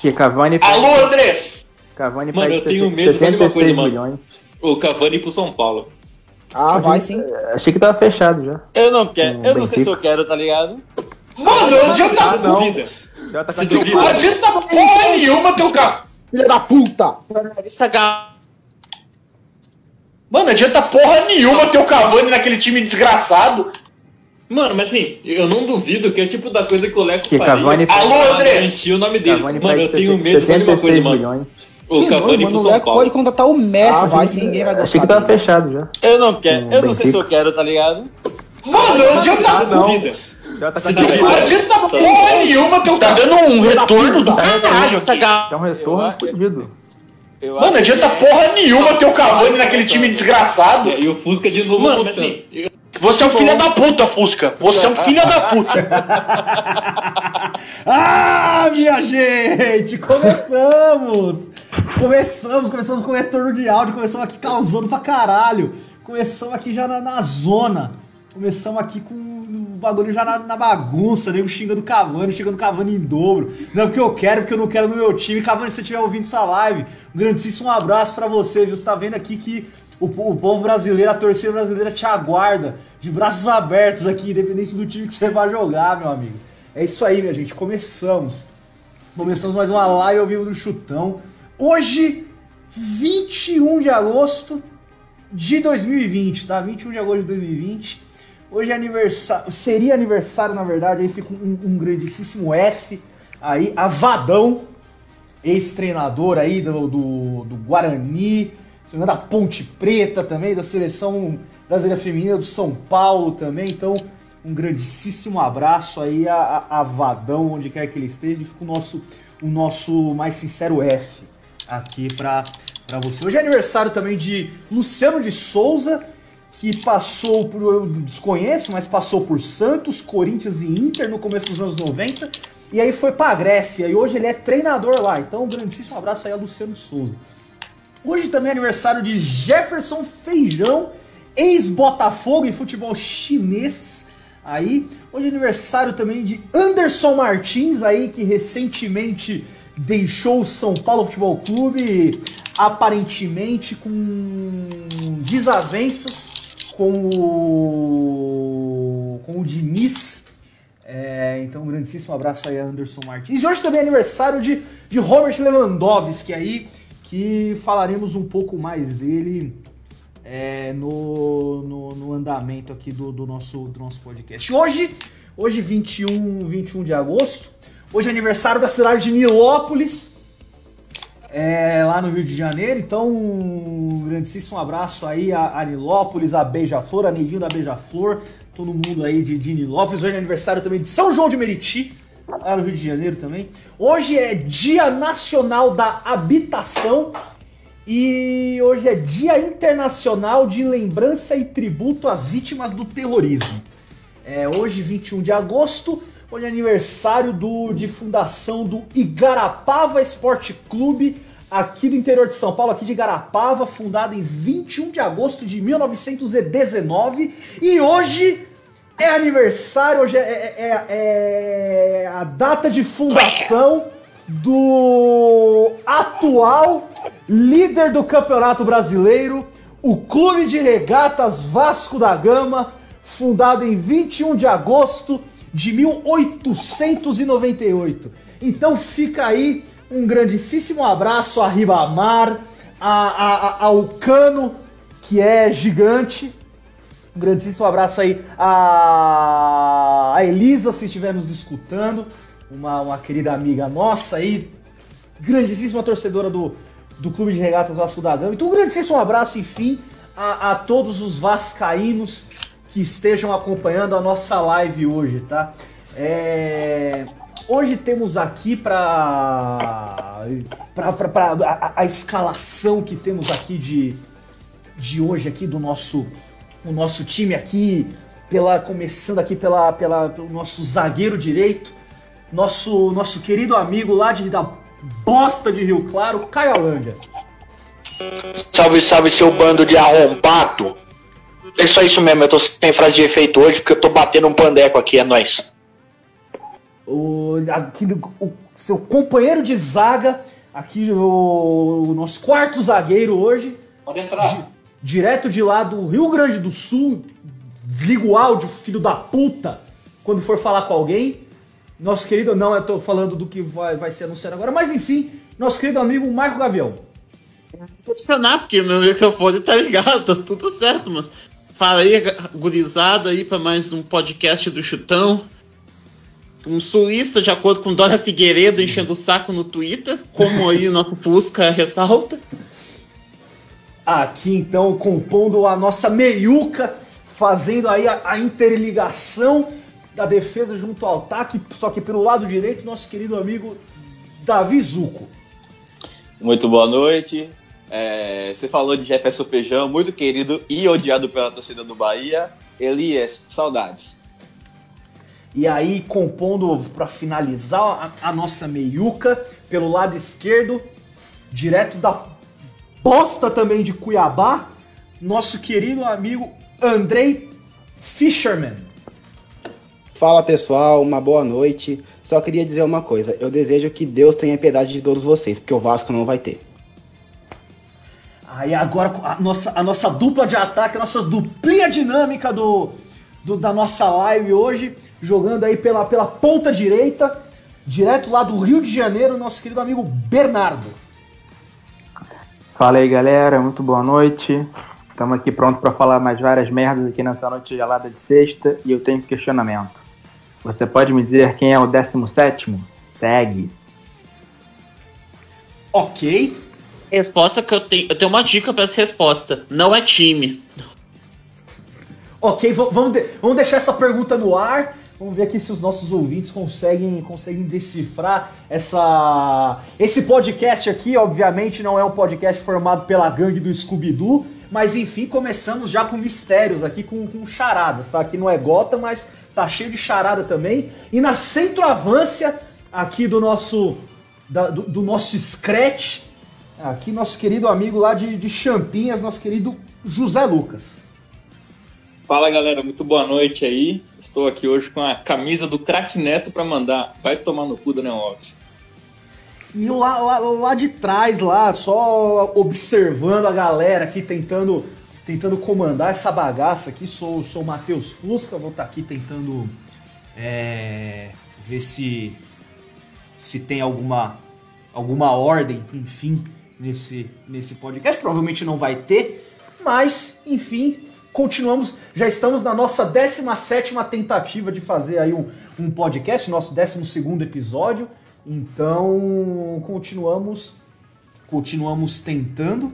Que Cavani Alô, Andrés! Cavani Mano, eu tenho medo, sabe uma 66 coisa, mano? milhões. O Cavani pro São Paulo. Ah, vai sim. Achei que tava fechado já. Eu não quero, eu não sei se eu quero, tá ligado? Mano, não adianta, Ah, não. Duvida. Já tá com duvida. não adianta porra nenhuma teu carro. Filha da puta! Mano, não adianta porra nenhuma ter o Cavani naquele time desgraçado. Mano, mas assim, eu não duvido que é tipo da coisa que o Leco Que faria. Alô, garantir o nome dele. Cavani mano, faz eu tenho medo, sabe uma 66 coisa, mano? milhões. O Cavani mano, pro o São Leco Paulo. pode contratar o Messi, Ah, vai ninguém vai gostar Achei que tava dele. fechado já. Eu não quero, eu não sei se eu quero, tá ligado? Mano, não adianta, Ah, não. Duvida. Já tá com não adianta porra nenhuma ter o Tá dando um retorno do caralho. Dá um retorno Eu- fodido. Eu Mano, não adianta porra nenhuma ter o Cavani naquele time desgraçado. E o Fusca de novo Mano, assim, eu- Você é um filho da puta, Fusca. Você é um filho da puta. Ah, minha gente! Começamos! Começamos, começamos com o retorno de áudio, começamos aqui causando pra caralho. Começamos aqui já na, na zona. Começamos aqui com o bagulho já na, na bagunça, nego xinga do Cavani, xinga do Cavani em dobro. Não é porque eu quero, porque eu não quero no meu time. Cavani, se você estiver ouvindo essa live, um grandíssimo abraço pra você, viu? Você tá vendo aqui que o, o povo brasileiro, a torcida brasileira te aguarda de braços abertos aqui, independente do time que você vai jogar, meu amigo. É isso aí, minha gente. Começamos. Começamos mais uma live ao vivo do Chutão. Hoje, 21 de agosto de 2020, tá? 21 de agosto de 2020. Hoje é aniversário, seria aniversário, na verdade, aí fica um, um grandíssimo F aí, Avadão, ex-treinador aí do, do, do Guarani, da Ponte Preta também, da seleção brasileira feminina do São Paulo também, então um grandíssimo abraço aí a, a, a Vadão, onde quer que ele esteja, e fica o nosso, o nosso mais sincero F aqui pra você. Hoje é aniversário também de Luciano de Souza, que passou por, eu desconheço, mas passou por Santos, Corinthians e Inter no começo dos anos 90, e aí foi pra Grécia, e hoje ele é treinador lá, então um grandíssimo abraço aí a Luciano de Souza. Hoje também é aniversário de Jefferson Feijão, ex-Botafogo em futebol chinês. Aí, hoje é aniversário também de Anderson Martins aí que recentemente deixou o São Paulo Futebol Clube, aparentemente com desavenças com o com o Diniz. É, então, um grandíssimo abraço aí a Anderson Martins. E hoje também é aniversário de, de Robert Lewandowski aí, que falaremos um pouco mais dele é, no, no, no andamento aqui do, do, nosso, do nosso podcast. Hoje, hoje 21, 21 de agosto, hoje é aniversário da cidade de Nilópolis, é, lá no Rio de Janeiro. Então, um grandíssimo abraço aí a, a Nilópolis, a Beija-Flor, a Neguinho da Beija-Flor, todo mundo aí de, de Nilópolis. Hoje é aniversário também de São João de Meriti, lá no Rio de Janeiro também. Hoje é Dia Nacional da Habitação e hoje é Dia Internacional de Lembrança e Tributo às Vítimas do Terrorismo. É hoje, 21 de agosto, hoje é aniversário do, de fundação do Igarapava Esporte Clube, aqui do interior de São Paulo, aqui de Igarapava, fundado em 21 de agosto de 1919. E hoje é aniversário, hoje é, é- é- é a data de fundação do atual líder do Campeonato Brasileiro, o Clube de Regatas Vasco da Gama, fundado em 21 de agosto de 1898. Então fica aí um grandíssimo abraço a Ribamar, a, a, a- ao Cano, que é gigante, um grandíssimo abraço aí a, a Elisa, se estiver nos escutando, uma, uma querida amiga nossa aí, grandíssima torcedora do, do Clube de Regatas Vasco da Gama. Então, um grandíssimo abraço, enfim, a, a todos os vascaínos que estejam acompanhando a nossa live hoje, tá? É, Hoje temos aqui para a, a escalação que temos aqui de, de hoje aqui do nosso o nosso time aqui pela começando aqui pela, pela pelo nosso zagueiro direito, nosso nosso querido amigo lá de da bosta de Rio Claro, Caio Alândia. Salve, salve, seu bando de arrombado. É só isso mesmo, eu tô sem frase de efeito hoje porque eu tô batendo um pandeco aqui, é nóis. o, aqui, o seu companheiro de zaga, aqui o, o nosso quarto zagueiro hoje, Pode entrar. di- direto de lá do Rio Grande do Sul, desliga o áudio, filho da puta, quando for falar com alguém. Nosso querido, não, eu tô falando do que vai, vai ser anunciado agora, mas enfim, nosso querido amigo Marco Gavião. funcionar, porque meu microfone tá ligado, tá tudo certo, mas fala aí, gurizada, aí pra mais um podcast do Chutão. Um sulista, de acordo com Dora Figueiredo, enchendo o saco no Twitter, como aí nosso Fusca ressalta. Aqui então, compondo a nossa meiuca, fazendo aí a, a interligação da defesa junto ao ataque, só que pelo lado direito, nosso querido amigo Davi Zuco. Muito boa noite. É, você falou de Jefferson Feijão, muito querido e odiado pela torcida do Bahia. Elias, saudades. E aí, compondo para finalizar a, a nossa meiuca, pelo lado esquerdo, direto da bosta também de Cuiabá, nosso querido amigo Andrei Fisherman. Fala pessoal, uma boa noite. Só queria dizer uma coisa: eu desejo que Deus tenha piedade de todos vocês, porque o Vasco não vai ter. Aí agora a nossa, a nossa dupla de ataque, a nossa duplinha dinâmica do, do- da nossa live hoje, jogando aí pela, pela ponta direita, direto lá do Rio de Janeiro, nosso querido amigo Bernardo. Fala aí, galera. Muito boa noite. Estamos aqui pronto para falar mais várias merdas aqui nessa noite gelada de sexta e eu tenho um questionamento. Você pode me dizer quem é o 17? Segue. Ok. Resposta que eu tenho. Eu tenho uma dica pra essa resposta. Não é time. Ok, vamos, de- vamos deixar essa pergunta no ar. Vamos ver aqui se os nossos ouvintes conseguem, conseguem decifrar essa. Esse podcast aqui, obviamente, não é um podcast formado pela gangue do Scooby-Doo, mas enfim, começamos já com mistérios aqui, com, com charadas, tá? Aqui não é gota, mas tá cheio de charada também. E na centroavância aqui do nosso. da- do, do nosso Scratch, aqui nosso querido amigo lá de, de Champinhas, nosso querido José Lucas. Fala galera, muito boa noite aí. Estou aqui hoje com a camisa do craque Neto pra mandar. Vai tomar no cu, Daniel Alves. E lá, lá, lá de trás, lá, só observando a galera aqui, tentando tentando comandar essa bagaça aqui. Sou, sou o Matheus Fusca, vou estar aqui tentando é, ver se, se tem alguma, alguma ordem, enfim, nesse, nesse podcast. Provavelmente não vai ter, mas, enfim, continuamos. Já estamos na nossa 17 tentativa de fazer aí um, um podcast, nosso 12 episódio. Então, continuamos continuamos tentando.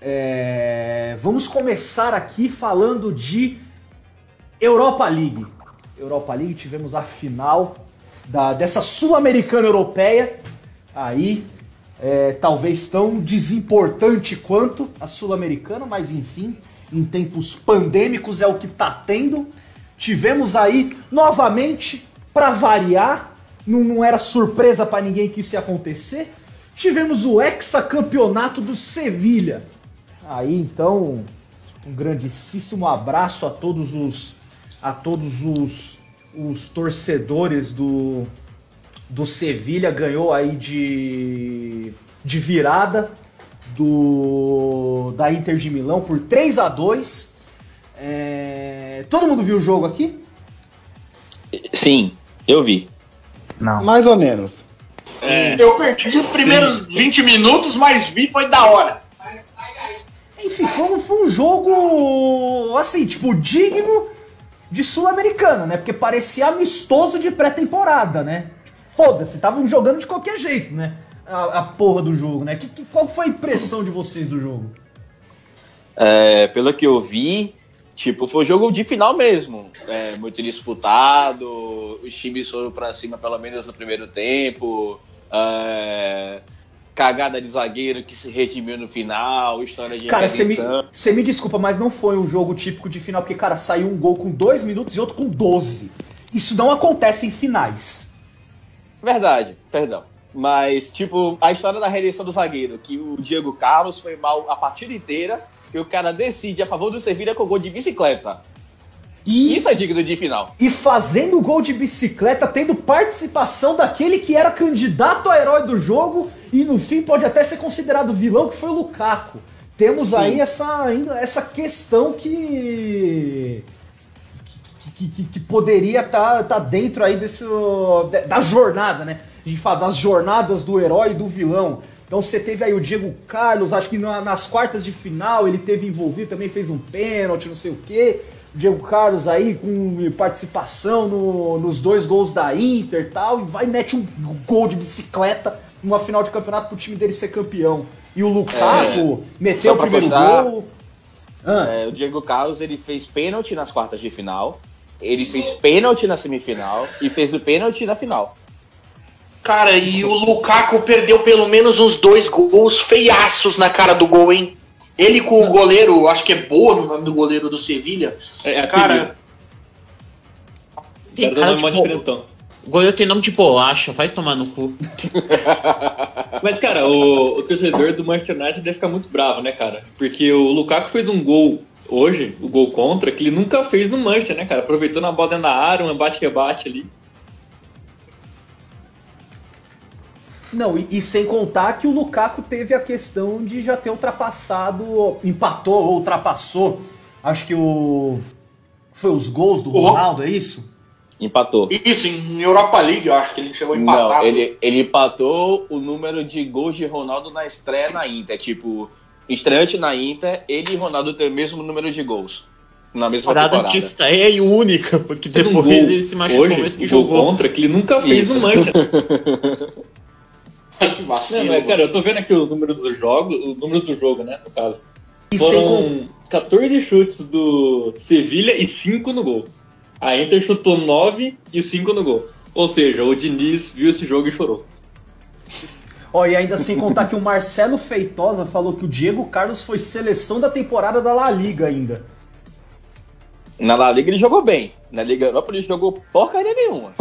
É, vamos começar aqui falando de Europa League. Europa League, tivemos a final da, dessa Sul-Americana Europeia. Aí, é, talvez tão desimportante quanto a Sul-Americana, mas enfim, em tempos pandêmicos é o que tá tendo. Tivemos aí, novamente, para variar, não, não era surpresa para ninguém que isso ia acontecer. Tivemos o hexacampeonato do Sevilha. Aí então, um grandíssimo abraço a todos os a todos os, os torcedores do do Sevilha ganhou aí de de virada do da Inter de Milão por 3 a 2. É, todo mundo viu o jogo aqui? Sim, eu vi. Não. Mais ou menos. Eu perdi os primeiros 20 minutos, mas vi, foi da hora. Enfim, foi um, foi um jogo, assim, tipo, digno de Sul-Americana, né? Porque parecia amistoso de pré-temporada, né? Foda-se, estavam jogando de qualquer jeito, né? A, a porra do jogo, né? Que, que- qual foi a impressão de vocês do jogo? É, pelo que eu vi, tipo, foi um jogo de final mesmo. É, muito disputado, os times foram pra cima pelo menos no primeiro tempo. é, cagada de zagueiro que se redimiu no final, história de Cara, você me, me desculpa, mas não foi um jogo típico de final, porque, cara, saiu um gol com 2 minutos e outro com 12. Isso não acontece em finais. Verdade, perdão. Mas, tipo, a história da redenção do zagueiro, que o Diego Carlos foi mal a partida inteira, e o cara decide a favor do Sevilha com gol de bicicleta. E, Isso é digno de final. e fazendo gol de bicicleta, tendo participação daquele que era candidato a herói do jogo e no fim pode até ser considerado vilão, que foi o Lukaku. Temos aí essa, ainda essa questão que. que, que- que poderia estar dentro aí desse, da jornada, né? Fala das jornadas do herói e do vilão. Então você teve aí o Diego Carlos, acho que na- nas quartas de final ele teve envolvido, também fez um pênalti, não sei o quê. O Diego Carlos aí com participação no- nos dois gols da Inter e tal, e vai e mete um gol de bicicleta numa final de campeonato pro time dele ser campeão. E o Lukaku meteu só o primeiro gol. Ah, É, o Diego Carlos ele fez pênalti nas quartas de final, ele fez pênalti na semifinal e fez o pênalti na final. Cara, e o Lukaku perdeu pelo menos uns dois gols feiaços na cara do gol, hein? Ele com o goleiro, acho que é boa no nome do goleiro do Sevilha. É, é Cara. Tem cara nome de bo- diferentão. O goleiro tem nome de bolacha, vai tomar no cu. Mas, cara, o, o torcedor do Manchester United deve ficar muito bravo, né, cara? Porque o Lukaku fez um gol hoje, o gol contra, que ele nunca fez no Manchester, né, cara? Aproveitando a bola dentro da área, um bate-rebate ali. Não, e, e sem contar que o Lukaku teve a questão de já ter ultrapassado, empatou ou ultrapassou, acho que o. Foi os gols do Ronaldo, é isso? Empatou. Isso, em Europa League, eu acho que ele chegou a empatar. Não, ele, ele empatou o número de gols de Ronaldo na estreia na Inter. Tipo, estreante na Inter, ele e Ronaldo têm o mesmo número de gols. Na mesma Parada temporada. de estreia e única, porque um depois gol ele se machucou, hoje, mas que um jogou. contra, que ele nunca fez Isso. no Manchester. que vacilo. Não, mas, cara, eu tô vendo aqui os números do jogo, os números do jogo, né, no caso. E Foram 14 chutes do Sevilha e 5 no gol. A Inter chutou 9 e 5 no gol. Ou seja, o Diniz viu esse jogo e chorou. Ó, e ainda sem contar que o Marcelo Feitosa falou que o Diego Carlos foi seleção da temporada da La Liga ainda. Na La Liga ele jogou bem. Na Liga Europa ele jogou porcaria nenhuma.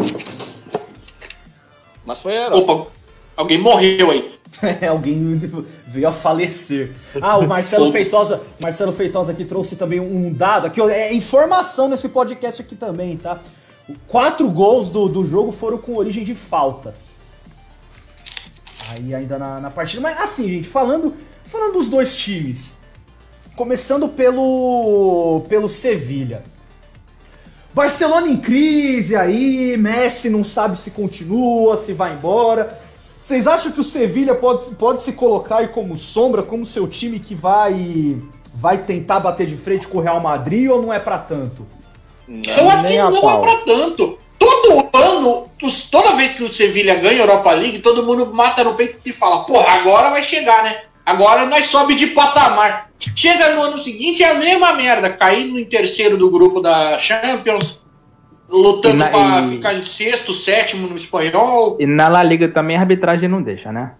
Mas foi herói. Opa, alguém morreu aí. Alguém veio a falecer. Ah, o Marcelo. Feitosa, Marcelo Feitosa aqui trouxe também um dado aqui, é informação nesse podcast aqui também, tá? Quatro gols do, do jogo foram com origem de falta. Aí ainda na, na partida. Mas assim, gente, falando, falando dos dois times. Começando pelo pelo Sevilha. Barcelona em crise aí, Messi não sabe se continua, se vai embora. Vocês acham que o Sevilha pode, pode se colocar aí como sombra, como seu time que vai vai tentar bater de frente com o Real Madrid ou não é pra tanto? Eu acho que não pau. é pra tanto. Todo ano, os- toda vez que o Sevilha ganha a Europa League, todo mundo mata no peito e fala, porra, agora vai chegar, né? Agora nós sobe de patamar. Chega no ano seguinte é a mesma merda, caindo em terceiro do grupo da Champions, lutando na- pra e- ficar em sexto, sétimo no espanhol. E na La Liga também a arbitragem não deixa, né?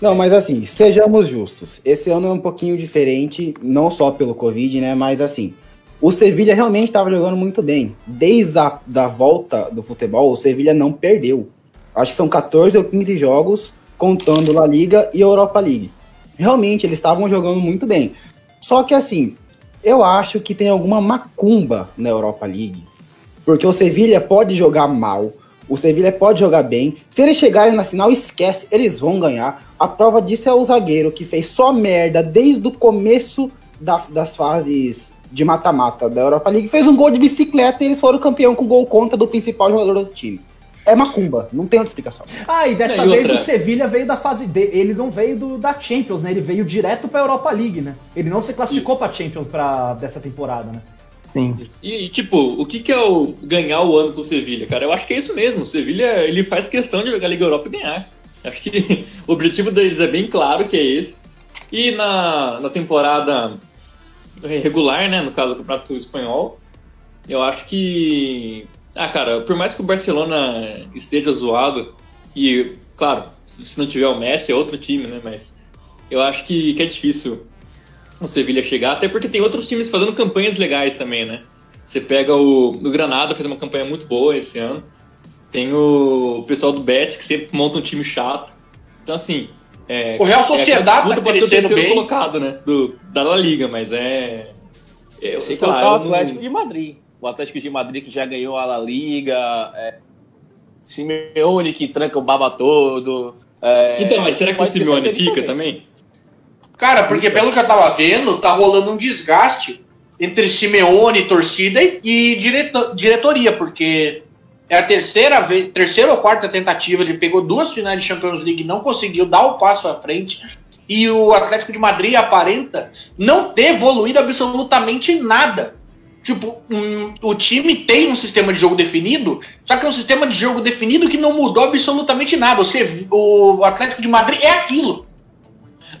Não, mas assim, sejamos justos. Esse ano é um pouquinho diferente, não só pelo Covid, né? Mas assim, o Sevilha realmente estava jogando muito bem. Desde a da volta do futebol, o Sevilha não perdeu. Acho que são 14 ou 15 jogos, contando La Liga e Europa League. Realmente, eles estavam jogando muito bem. Só que assim, eu acho que tem alguma macumba na Europa League. Porque o Sevilha pode jogar mal, o Sevilha pode jogar bem. Se eles chegarem na final, esquece, eles vão ganhar. A prova disso é o zagueiro que fez só merda desde o começo da- das fases de mata-mata da Europa League. Fez um gol de bicicleta e eles foram campeão com gol contra do principal jogador do time. É macumba, não tem outra explicação. Ah, e dessa E vez outra? o Sevilha veio da fase D. Ele não veio do, da Champions, né? Ele veio direto pra Europa League, né? Ele não se classificou Isso. pra Champions pra, dessa temporada, né? Sim. E, tipo, o que, que é o ganhar o ano pro Sevilha, cara? Eu acho que é isso mesmo. O Sevilha, ele faz questão de jogar a Liga Europa e ganhar. Acho que o objetivo deles é bem claro que é esse. E na, na temporada regular, né, no caso do Campeonato Espanhol, eu acho que... Ah, cara, por mais que o Barcelona esteja zoado, e, claro, se não tiver o Messi é outro time, né, mas eu acho que, que é difícil o Sevilha chegar, até porque tem outros times fazendo campanhas legais também, né? Você pega o, o Granada, fez uma campanha muito boa esse ano. Tem o pessoal do Betis, que sempre monta um time chato. Então, assim... É, O Real é Sociedade disputa tá o crescendo bem. colocado, né? Do, da La Liga, mas é... É Eu, sei lá, o eu não- Atlético de Madrid. O Atlético de Madrid que já ganhou a La Liga. É, Simeone que tranca o baba todo. é, Então, mas será que o Simeone fica também. também? Cara, porque pelo que eu tava vendo, tá rolando um desgaste entre Simeone, torcida e, direto- diretoria, porque é a terceira vez, terceira ou quarta tentativa, ele pegou duas finais de Champions League e não conseguiu dar o passo à frente. E o Atlético de Madrid aparenta não ter evoluído absolutamente nada. Tipo, um- o time tem um sistema de jogo definido, só que é um sistema de jogo definido que não mudou absolutamente nada. Você, o Atlético de Madrid é aquilo.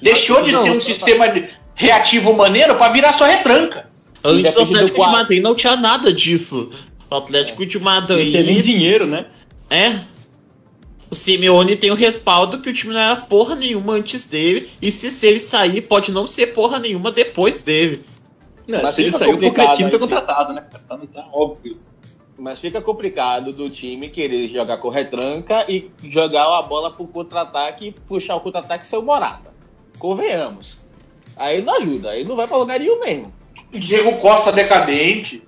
Deixou de Não, ser um tá- sistema de- reativo maneiro pra virar só retranca. Antes do Atlético de. Madrid não tinha nada disso. O Atlético de Não tem nem Madrid. dinheiro, né? É. O Simeone tem o respaldo que o time não era porra nenhuma antes dele. E se, se ele sair, pode não ser porra nenhuma depois dele. Não, Mas se ele fica saiu, o complicado Pochettino tá aí. contratado, né? cara? Tá, tá óbvio isso. Mas fica complicado do time querer jogar com retranca e jogar a bola pro contra-ataque e puxar o contra-ataque seu Morata. Convenhamos. Aí não ajuda, aí não vai pra lugar nenhum mesmo. Diego Costa decadente.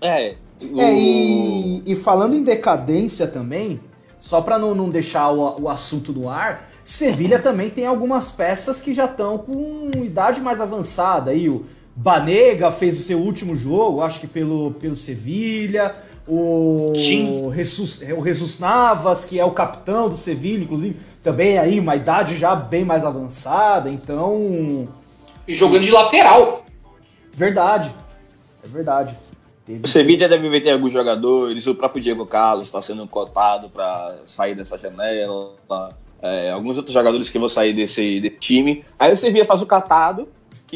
É. o- É, e, e falando em decadência também, só pra não, não deixar o, o assunto no ar, Sevilha também tem algumas peças que já estão com idade mais avançada. Aí o Banega fez o seu último jogo, acho que pelo, pelo Sevilha. O Sim. Jesus, o Jesus Navas, que é o capitão do Sevilha, inclusive, também aí uma idade já bem mais avançada. Então, E jogando de lateral. verdade. É verdade. Teve- O Sevilla deve meter alguns jogadores, o próprio Diego Carlos está sendo cotado para sair dessa janela. é, alguns outros jogadores que vão sair desse, desse time. Aí o Sevilla faz o catado,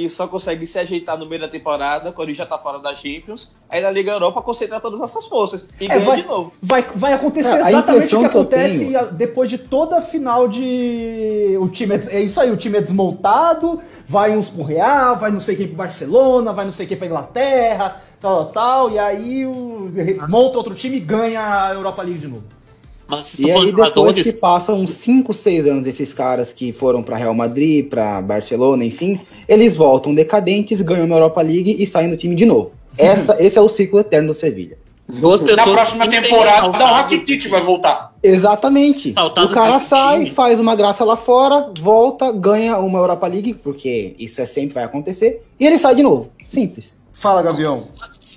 que só consegue se ajeitar no meio da temporada, quando já tá fora da Champions. Aí na Liga Europa concentrar todas essas forças e É, ganha vai, de novo. vai, vai acontecer É, exatamente o que que acontece tenho- depois de toda a final de. O time é, é isso aí, o time é desmontado, vai uns pro Real, vai não sei quem pro Barcelona, vai não sei quem pra Inglaterra, tal, tal, tal, e aí o, monta outro time e ganha a Europa League de novo. Mas vocês E aí depois que passam uns 5, 6 anos esses caras que foram pra Real Madrid, pra Barcelona, enfim, eles voltam decadentes, ganham uma Europa League e saem do time de novo. Essa, esse é o ciclo eterno do Sevilha. Duas Na pessoas próxima que ser temporada, o. Rakitic vai voltar. Exatamente. Saltados o cara sai, time. faz uma graça lá fora, volta, ganha uma Europa League, porque isso é sempre vai acontecer, e ele sai de novo. Simples. Fala, Gavião.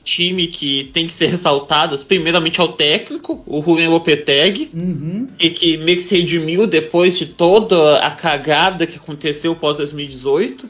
Time que tem que ser ressaltadas, primeiramente ao técnico, o Julian Lopetegui, Uhum. e que meio que se redimiu depois de toda a cagada que aconteceu pós 2018.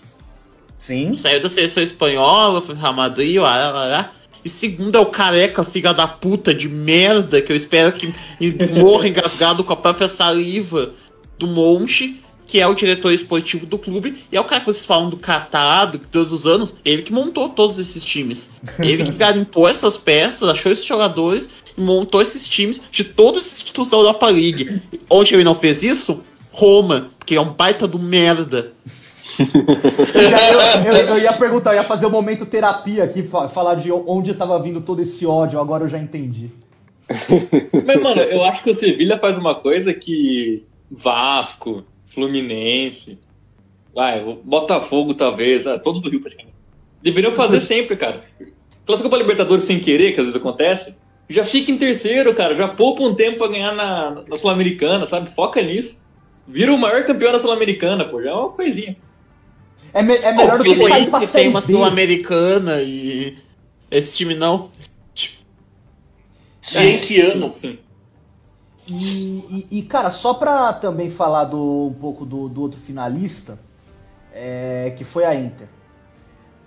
Sim. Saiu da seleção espanhola, foi Real Madrid, lá, lá, lá. E segundo é o careca, filha da puta de merda, que eu espero que morra engasgado com a própria saliva do Monche, que é o diretor esportivo do clube. E é o cara que vocês falam do catado, que todos os anos, ele que montou todos esses times. Ele que garimpou essas peças, achou esses jogadores e montou esses times de todos esses títulos da Europa League. Onde ele não fez isso? Roma, que é um baita do merda. Eu, já- eu- eu- eu ia perguntar, eu ia fazer o momento terapia aqui, fa- falar de onde tava vindo todo esse ódio, agora eu já entendi. Mas, mano, eu acho que o Sevilha faz uma coisa que Vasco, Fluminense, vai, Botafogo talvez, ah, todos do Rio praticamente, deveriam fazer sempre, cara. Classificou pra Libertadores sem querer, que às vezes acontece, já fica em terceiro, cara, já poupa um tempo pra ganhar na, na Sul-Americana, sabe? Foca nisso. Vira o maior campeão da Sul-Americana, pô, já é uma coisinha. É, me- é melhor do O que cair Fluminense pra tem Série uma. Sul-Americana e esse time não. Cienciano. Sim. E, e- e, cara, só pra também falar do, um pouco do, do outro finalista, é, que foi a Inter.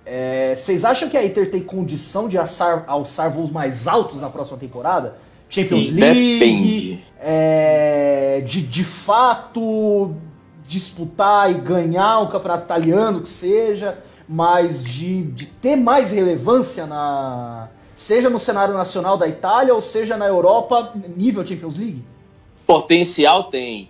É, Vocês acham que a Inter tem condição de alçar, alçar voos mais altos na próxima temporada? Champions Sim, League, depende. é, de, de fato disputar e ganhar um campeonato italiano que seja, mas de, de ter mais relevância na seja no cenário nacional da Itália ou seja na Europa nível Champions League? Potencial tem.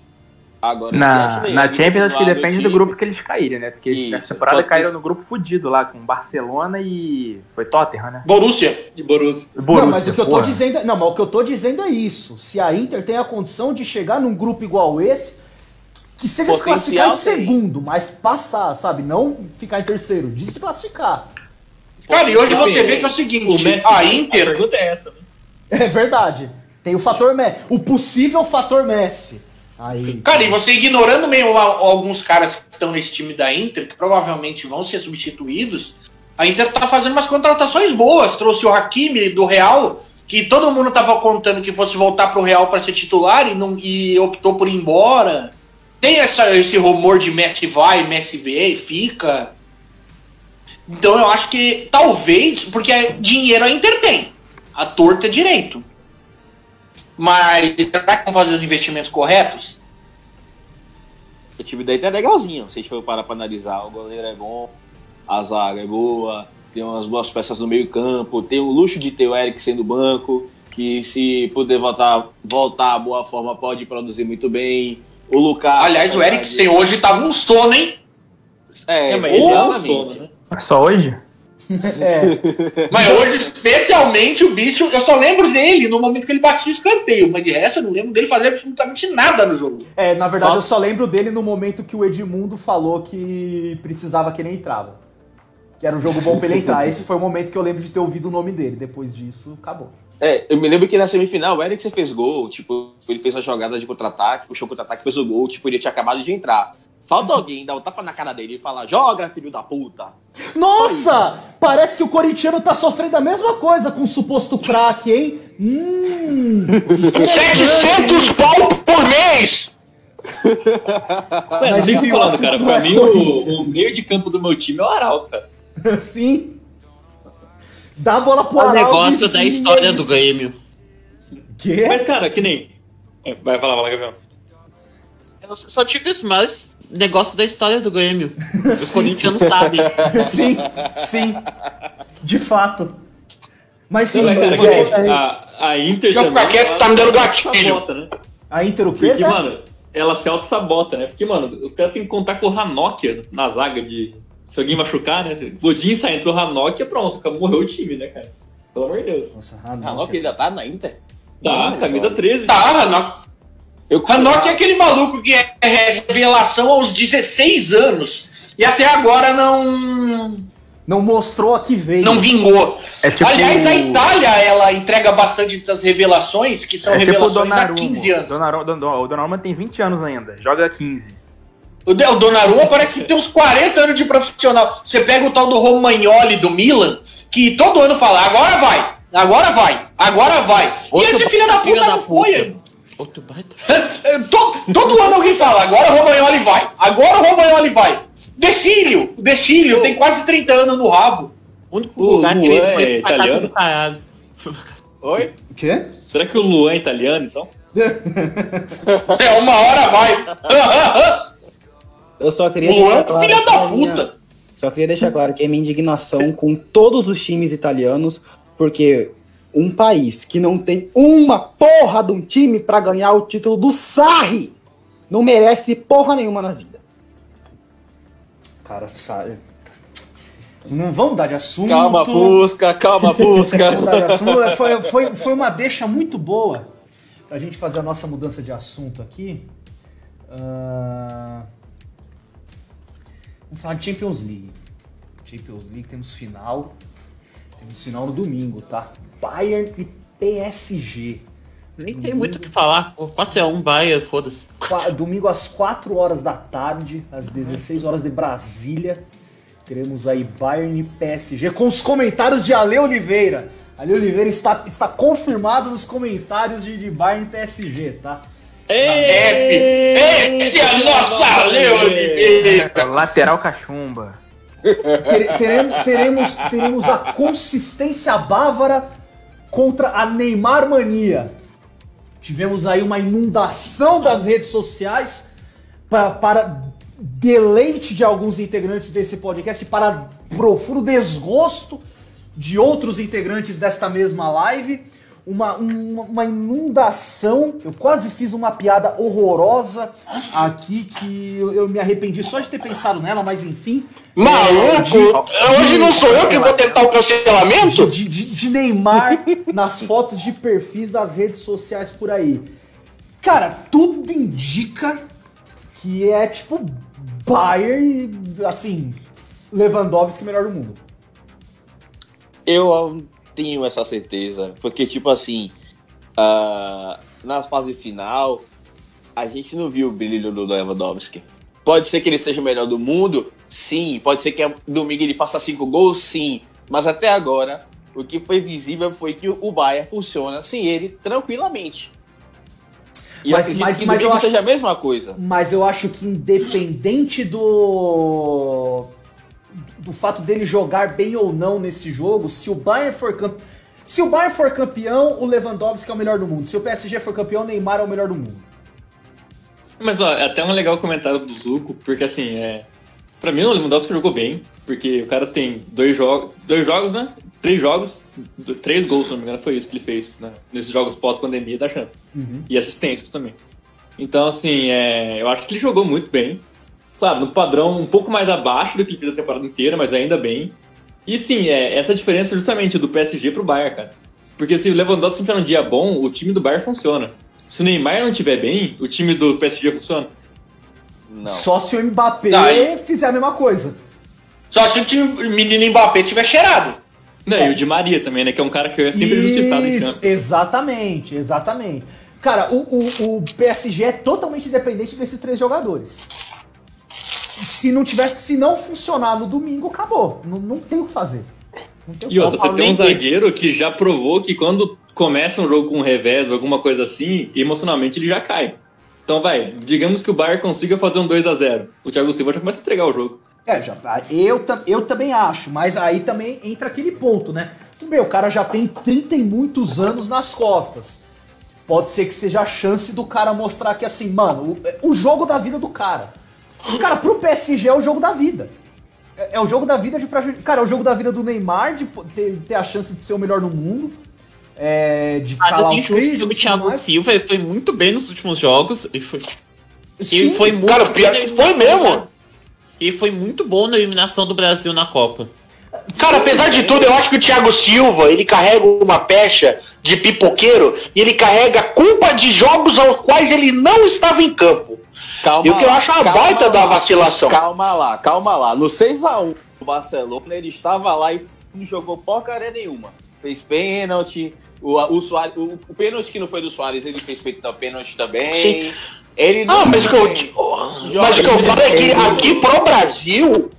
Agora, se Na, na melhor Champions acho que depende do grupo que eles caírem, né? Porque Isso, nessa temporada caíram no grupo fudido lá, com Barcelona e. Foi Tottenham, né? Borussia. E Borussia. Borussia, não, mas o que eu tô dizendo, não, mas o que eu tô dizendo é isso. Se a Inter tem a condição de chegar num grupo igual esse, que seja se Potencial classificar em segundo, mas passar, sabe? Não ficar em terceiro, de se classificar. Cara, e hoje você vê que é o o seguinte, Messi, a A Inter, pergunta é essa, né? É verdade. Tem o fator Messi. O possível fator Messi. Aí. cara, e você ignorando meio a- alguns caras que estão nesse time da Inter, que provavelmente vão ser substituídos, a Inter tá fazendo umas contratações boas. Trouxe o Hakimi do Real, que todo mundo tava contando que fosse voltar pro Real para ser titular e, não, e optou por ir embora. Tem essa, esse rumor de Messi vai, Messi vem, fica. Então eu acho que talvez, porque é- dinheiro a Inter tem. A torta é direito. Mas será que vão fazer os investimentos corretos? O time da Inter é legalzinho, se a gente for parar pra analisar. O goleiro é bom, a zaga é boa, tem umas boas peças no meio campo, tem o luxo de ter o Eriksen no banco, que se puder voltar, voltar à boa forma pode produzir muito bem. O Lucas. Aliás, o Eriksen hoje tava um sono, hein? É, É, mas ele é um sono, né? Só hoje? É. Mas hoje, especialmente, o bicho, eu só lembro dele no momento que ele batia o escanteio, mas de resto eu não lembro dele fazer absolutamente nada no jogo. É, na verdade Só- eu só lembro dele no momento que o Edmundo falou que precisava que ele entrava. Que era um jogo bom pra ele entrar. Esse foi o momento que eu lembro de ter ouvido o nome dele. Depois disso, acabou. É, eu me lembro que na semifinal o Eriksen fez gol, tipo, ele fez a jogada de contra-ataque, puxou o contra-ataque, fez o gol, tipo, ele tinha acabado de entrar. Falta alguém dar um tapa na cara dele e falar, joga, filho da puta. Nossa! Parece que o corintiano tá sofrendo a mesma coisa com o suposto craque, hein? Hum. 700 pau por mês! Ué, Mas tem o que falando, nossa, cara. Pra é mim, o, o meio de campo do meu time é o Arauz, cara. Sim. Dá a bola pro O Arauz negócio e- da história é do. Grêmio. Quê? Mas, cara, que nem. É, Vai falar, fala, Gabriel. Eu só digo isso, mas negócio da história do Grêmio. Os corintianos sabem. Sim, sim. De fato. Mas sim, mas, Zé, que a, a Inter. Deixa eu ficar quieto, tá me dando gatilho. né? a Inter o quê, Porque, mano, ela se auto-sabota, né? Porque, mano, os caras têm que contar com o Hanokia na zaga de. Se alguém machucar, né? Godin sai, entrou o Hanokia, pronto, acabou- morreu o time, né, cara? Pelo amor de Deus. Nossa, ele ainda tá na Inter? Tá, Não, camisa cara. 13. Tá, Hanok. Eu, Hanok é aquele maluco que é revelação aos 16 anos e até agora não, Não mostrou a que veio. não vingou. É tipo- Aliás, a Itália, ela entrega bastante dessas revelações, que são É tipo revelações há Donnarumma. 15 anos. Donnarumma, Donnarumma- o Donnarumma tem 20 anos ainda, joga 15. O Donnarumma parece que tem uns 40 anos de profissional. Você pega o tal do Romagnoli do Milan, que todo ano fala, agora vai, agora vai, agora vai. E Outro esse filho da filho puta da não foi. puta. Outro baita. todo, todo ano alguém fala, agora o Romagnoli vai, agora o Romagnoli vai. Decílio, Decílio, tem quase 30 anos no rabo. O único O lugar que ele Luan foi é pra casa italiano? Oi? O quê? Será que o Luan é italiano, então? É, uma hora vai. Eu só queria Luan é deixar claro filho que da minha- puta. Só queria deixar claro que a minha indignação com todos os times italianos, porque um país que não tem uma porra de um time pra ganhar o título do Sarri não merece porra nenhuma na vida. Cara, sabe. Não vamos mudar de assunto. Calma, Fusca, calma, Fusca. Vamos mudar de assunto. Foi, foi, foi uma deixa muito boa pra gente fazer a nossa mudança de assunto aqui. Ah, Vamos falar de Champions League. Champions League, temos final. Temos final no domingo, tá? Bayern e PSG. Nem tem muito o que falar. O 4x1 Bayern, foda-se. Domingo às 4 horas da tarde, às 16 horas de Brasília. Teremos aí Bayern e PSG com os comentários de Ale Oliveira. Ale Oliveira está, está confirmado nos comentários de, de Bayern e PSG, tá? F. Esse é a nossa Leo Oliveira. Lateral cachumba. Tere- teremos, teremos, teremos a consistência bávara contra a Neymar mania. Tivemos aí uma inundação das redes sociais pa- para deleite de alguns integrantes desse podcast, para profundo desgosto de outros integrantes desta mesma live. Uma, uma, uma inundação. Eu quase fiz uma piada horrorosa aqui que eu, eu me arrependi só de ter pensado nela, mas enfim. Maluco, hoje não sou eu que vou tentar o cancelamento? de, de- de Neymar nas fotos de perfis das redes sociais por aí. Cara, tudo indica que é tipo Bayern e, assim, Lewandowski melhor do mundo. Eu tenho essa certeza. Porque, tipo assim, ah, na fase final, a gente não viu o brilho do Lewandowski. Pode ser que ele seja o melhor do mundo? Sim. Pode ser que domingo ele faça cinco gols? Sim. Mas até agora, o que foi visível foi que o Bayern funciona sem ele tranquilamente. E Mas- mas, mas- que mas eu acho- seja a mesma coisa. Mas eu acho que independente do do fato dele jogar bem ou não nesse jogo, se o Bayern for campeão, se o Bayern for campeão, o Lewandowski é o melhor do mundo. Se o PSG for campeão, o Neymar é o melhor do mundo. Mas ó, é até um legal comentário do Zuko, porque assim, é. Pra mim o Lewandowski jogou bem, porque o cara tem dois jogos. Dois jogos, né? Três jogos, três gols, se não me engano, foi isso que ele fez né? nesses jogos pós-pandemia da Champions. E assistências também. Então, assim, é, eu acho que ele jogou muito bem. Claro, no padrão um pouco mais abaixo do que ele fez a temporada inteira, mas ainda bem. E sim, é, essa diferença justamente do PSG pro Bayern, cara. Porque se o Lewandowski tiver um dia bom, o time do Bayern funciona. Se o Neymar não estiver bem, o time do PSG funciona. Não. Só se o Mbappé Tá, e- fizer a mesma coisa. Só se o time- o menino Mbappé tiver cheirado. Não, e o Di Maria também, né? Que é um cara que é sempre injustiçado em Isso, campo. exatamente, exatamente. Cara, o, o, o PSG é totalmente dependente desses três jogadores. Se não tiver, se não funcionar no domingo, acabou. Não, não tem o que fazer. Não tem o que E outra, você tem um zagueiro que já provou que quando começa um jogo com um revés ou alguma coisa assim, emocionalmente ele já cai. Então vai, digamos que o Bayern consiga fazer um 2 a 0 O Thiago Silva já começa a entregar o jogo. É, já, eu, ta- eu também acho, mas aí também entra aquele ponto, né? Tudo bem, o cara já tem 30 e muitos anos nas costas. Pode ser que seja a chance do cara mostrar que, assim, mano, o, o jogo da vida do cara. O cara, pro PSG é o jogo da vida. É, é o jogo da vida de pra, Cara, é o jogo da vida do Neymar de ter, ter a chance de ser o melhor no mundo. É, de Ah, calar eu os críticos. o e Thiago mais. Silva ele foi muito bem nos últimos jogos. E foi, Sim, ele foi muito cara, bem que foi mesmo. Ele foi muito bom na eliminação do Brasil na Copa. Cara, apesar de tudo, eu acho que o Thiago Silva, ele carrega uma pecha de pipoqueiro e ele carrega a culpa de jogos aos quais ele não estava em campo. Calma E o que eu lá, acho uma baita da lá, vacilação. Calma lá, calma lá. No 6x1 do Barcelona, ele estava lá e não jogou porcaria nenhuma. Fez pênalti. O, o, Soares, o, o pênalti que não foi do Soares, ele fez feito pênalti também. Sim. Ele Ah, não- mas o que eu, mas o que eu falo é que aqui pro Brasil,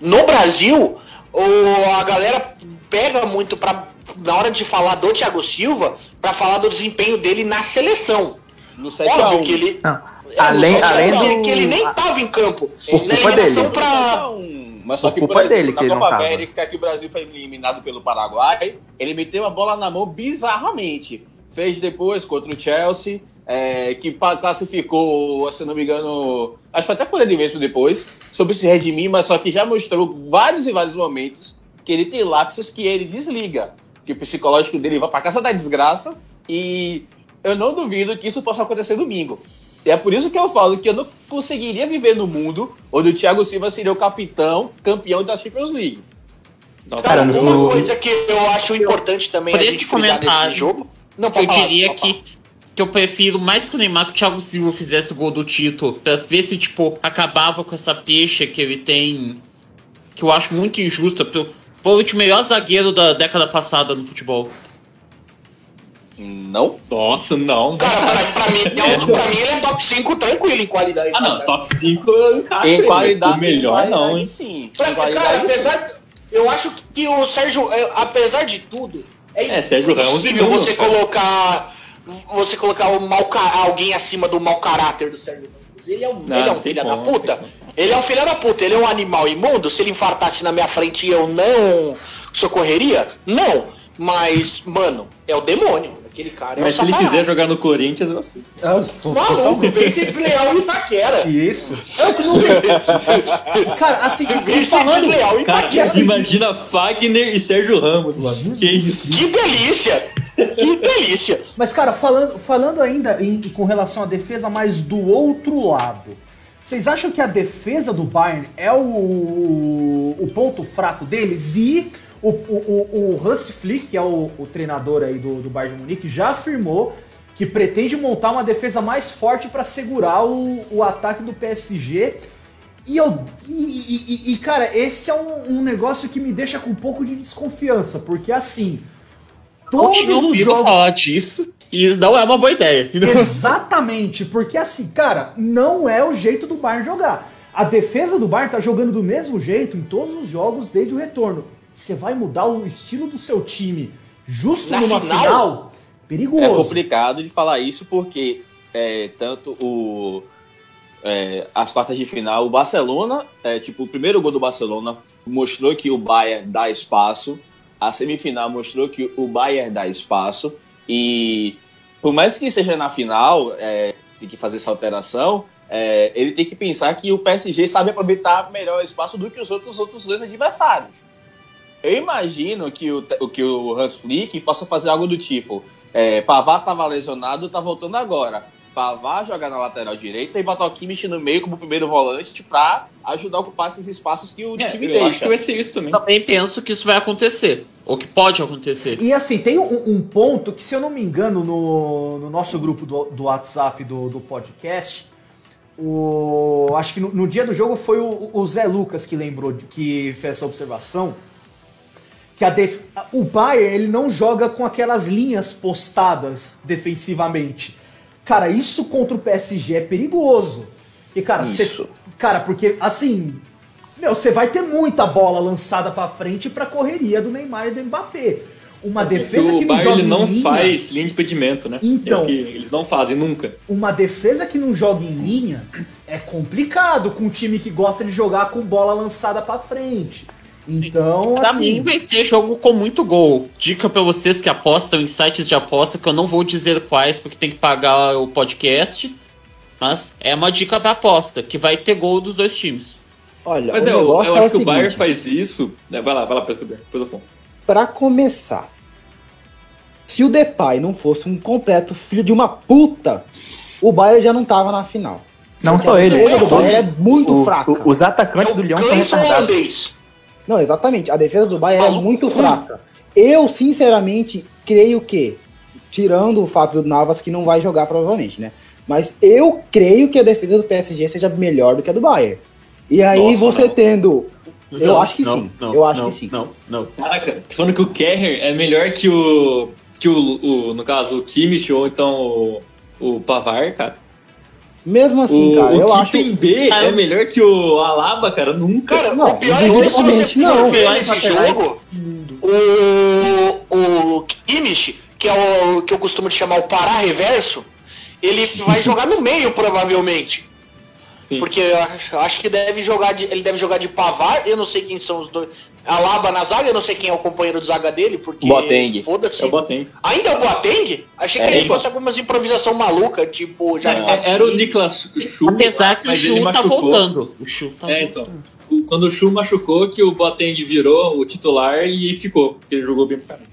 no Brasil, o, a galera pega muito pra, na hora de falar do Thiago Silva, pra falar do desempenho dele na seleção. No Óbvio 7x1. que ele. Não, É, além, no- além que- do. que ele nem tava em campo. Por na culpa dele. pra. Mas só que, Por por culpa exemplo, dele que na ele não Copa tava. América, que o Brasil foi eliminado pelo Paraguai, ele meteu a bola na mão bizarramente. Fez depois contra o Chelsea, é, que classificou, se não me engano, acho que foi até por ele mesmo depois, sobre se redimir, mas só que já mostrou vários e vários momentos que ele tem lapsos que ele desliga. Que o psicológico dele vai pra casa da desgraça e eu não duvido que isso possa acontecer domingo. E é por isso que eu falo que eu não conseguiria viver no mundo onde o Thiago Silva seria o capitão, campeão da Champions League. Nossa, Cara, Cara, uma no- coisa que eu acho importante também Por a gente comentário, nesse jogo. Não, eu falar, diria que, que eu prefiro mais que o Neymar que o Thiago Silva fizesse o gol do título, pra ver se, tipo, acabava com essa peixe que ele tem, que eu acho muito injusta. pelo- Foi o melhor zagueiro da década passada no futebol. Não? Nossa, não. Cara, pra, pra mim, é um- pra mim ele é top 5 tranquilo em qualidade. Ah, não, top 5 eu encaro Em qualidade, O melhor em não, qualidade, hein? Sim. Pra- qualidade, cara, sim. apesar. Eu acho que o Sérgio, é, apesar de tudo, É, Sérgio Ramos e você cara. colocar. Você colocar o ca- alguém acima do mau caráter do Sérgio Ramos. Ele é um, Não, ele é um filho como, da puta. Ele é um filho da puta, ele é um animal imundo. Se ele infartasse na minha frente e eu não socorreria? Não. Mas, mano, é o demônio. Aquele cara é Mas se ele quiser jogar no Corinthians, eu aceito. Ah, tô- Maluco, ser desleal em Itaquera. Isso. Cara, assim, e Vem ser falando. desleal em Cara, Itaquera. assim- imagina Fagner e Sérgio Ramos, mano. Que isso? Que delícia! Que delícia! Mas, cara, falando, falando ainda em- com relação à defesa, mas do outro lado. Vocês acham que a defesa do Bayern é o, o ponto fraco deles? E o, o, o, Hans Flick, que é o, o treinador aí do, do Bayern de Munique, já afirmou que pretende montar uma defesa mais forte para segurar o, o ataque do PSG. E eu. E, e- e- cara, esse é um, um negócio que me deixa com um pouco de desconfiança, porque assim. Todos os jogos. falar disso e não é uma boa ideia. Exatamente, porque assim, cara, não é o jeito do Bayern jogar. A defesa do Bayern tá jogando do mesmo jeito em todos os jogos desde o retorno. Você vai mudar o estilo do seu time justo Na numa final? final? É Perigoso. complicado de falar isso porque é, tanto o é, as quartas de final, o Barcelona, é, tipo, o primeiro gol do Barcelona mostrou que o Bayern dá espaço, a semifinal mostrou que o Bayern dá espaço e por mais que seja na final, é, tem que fazer essa alteração, é, ele tem que pensar que o PSG sabe aproveitar melhor o espaço do que os outros, os outros dois adversários. Eu imagino que o, que o Hans Flick possa fazer algo do tipo: é, Pavard estava lesionado, tá voltando agora. Pavard jogar na lateral direita e botar o Kimmich no meio como primeiro volante pra ajudar a ocupar esses espaços que o É, time eu acho deixa. que vai ser isso também. Também penso que isso vai acontecer. Ou que pode acontecer. E assim, tem um, um ponto que, se eu não me engano, no, no nosso grupo do, do WhatsApp do, do podcast, o, acho que no, no dia do jogo foi o, o Zé Lucas que lembrou, que fez essa observação, que a def- o Bayern ele não joga com aquelas linhas postadas defensivamente. Cara, isso contra o PSG é perigoso. E cara, cê- Isso. cara, porque assim, meu, você vai ter muita bola lançada pra frente pra correria do Neymar e do Mbappé. Uma defesa Porque que o não Bayern joga ele não linha, faz linha de impedimento, né? Então. Eles, que- eles não fazem nunca. uma defesa que não joga em linha é complicado com um time que gosta de jogar com bola lançada pra frente. Então, Pra assim, mim vai ser jogo com muito gol. Dica pra vocês que apostam em sites de aposta, que eu não vou dizer quais porque tem que pagar o podcast. Mas é uma dica pra aposta, que vai ter gol dos dois times. Olha, Mas o é, eu, eu é acho o que o Bayern faz isso. né, vai lá, vai lá, pescador. Depois eu falo. Pra começar, se o Depay não fosse um completo filho de uma puta, o Bayern já não tava na final. Não só a ele. defesa do todos- Bayern é muito o- fraca. o- os É atacantes do o Lyon são Cleison retardados. Não, exatamente. A defesa do Bayern é muito fraca. Eu, sinceramente, creio que, tirando o fato do Navas que não vai jogar provavelmente, né? Mas eu creio que a defesa do PSG seja melhor do que a do Bayern. E aí Nossa, você não. tendo. Eu Não, acho que não, sim. não, eu acho não, que sim. Não, não. Caraca, falando que o Kerrer é melhor que o. que o, o- no caso, o Kimmich ou então o, o Pavar, cara. Mesmo assim, o cara, o eu acho. Kimpembe Cara, é melhor que o Alaba, cara, nunca. Cara, Não, o pior é que se você não. for ver lateral. jogo, o, o Kimmich, que é o que eu costumo chamar o Pará Reverso, ele vai jogar no meio, provavelmente. Sim. Porque eu acho, eu acho que deve jogar de, ele deve jogar de Pavar, eu não sei quem são os dois. Alaba na zaga, eu não sei quem é o companheiro de zaga dele, porque. Boateng. Foda-se. É o Boateng. Ainda é o Boateng? Achei que É, ele fosse algumas improvisação maluca, tipo. Já É, era o Niklas Schuh. Apesar que o Chu tá voltando. O Chu tá É, voltando. então. Quando o Schuh machucou, que o Boateng virou o titular e ficou, porque ele jogou bem pra caramba.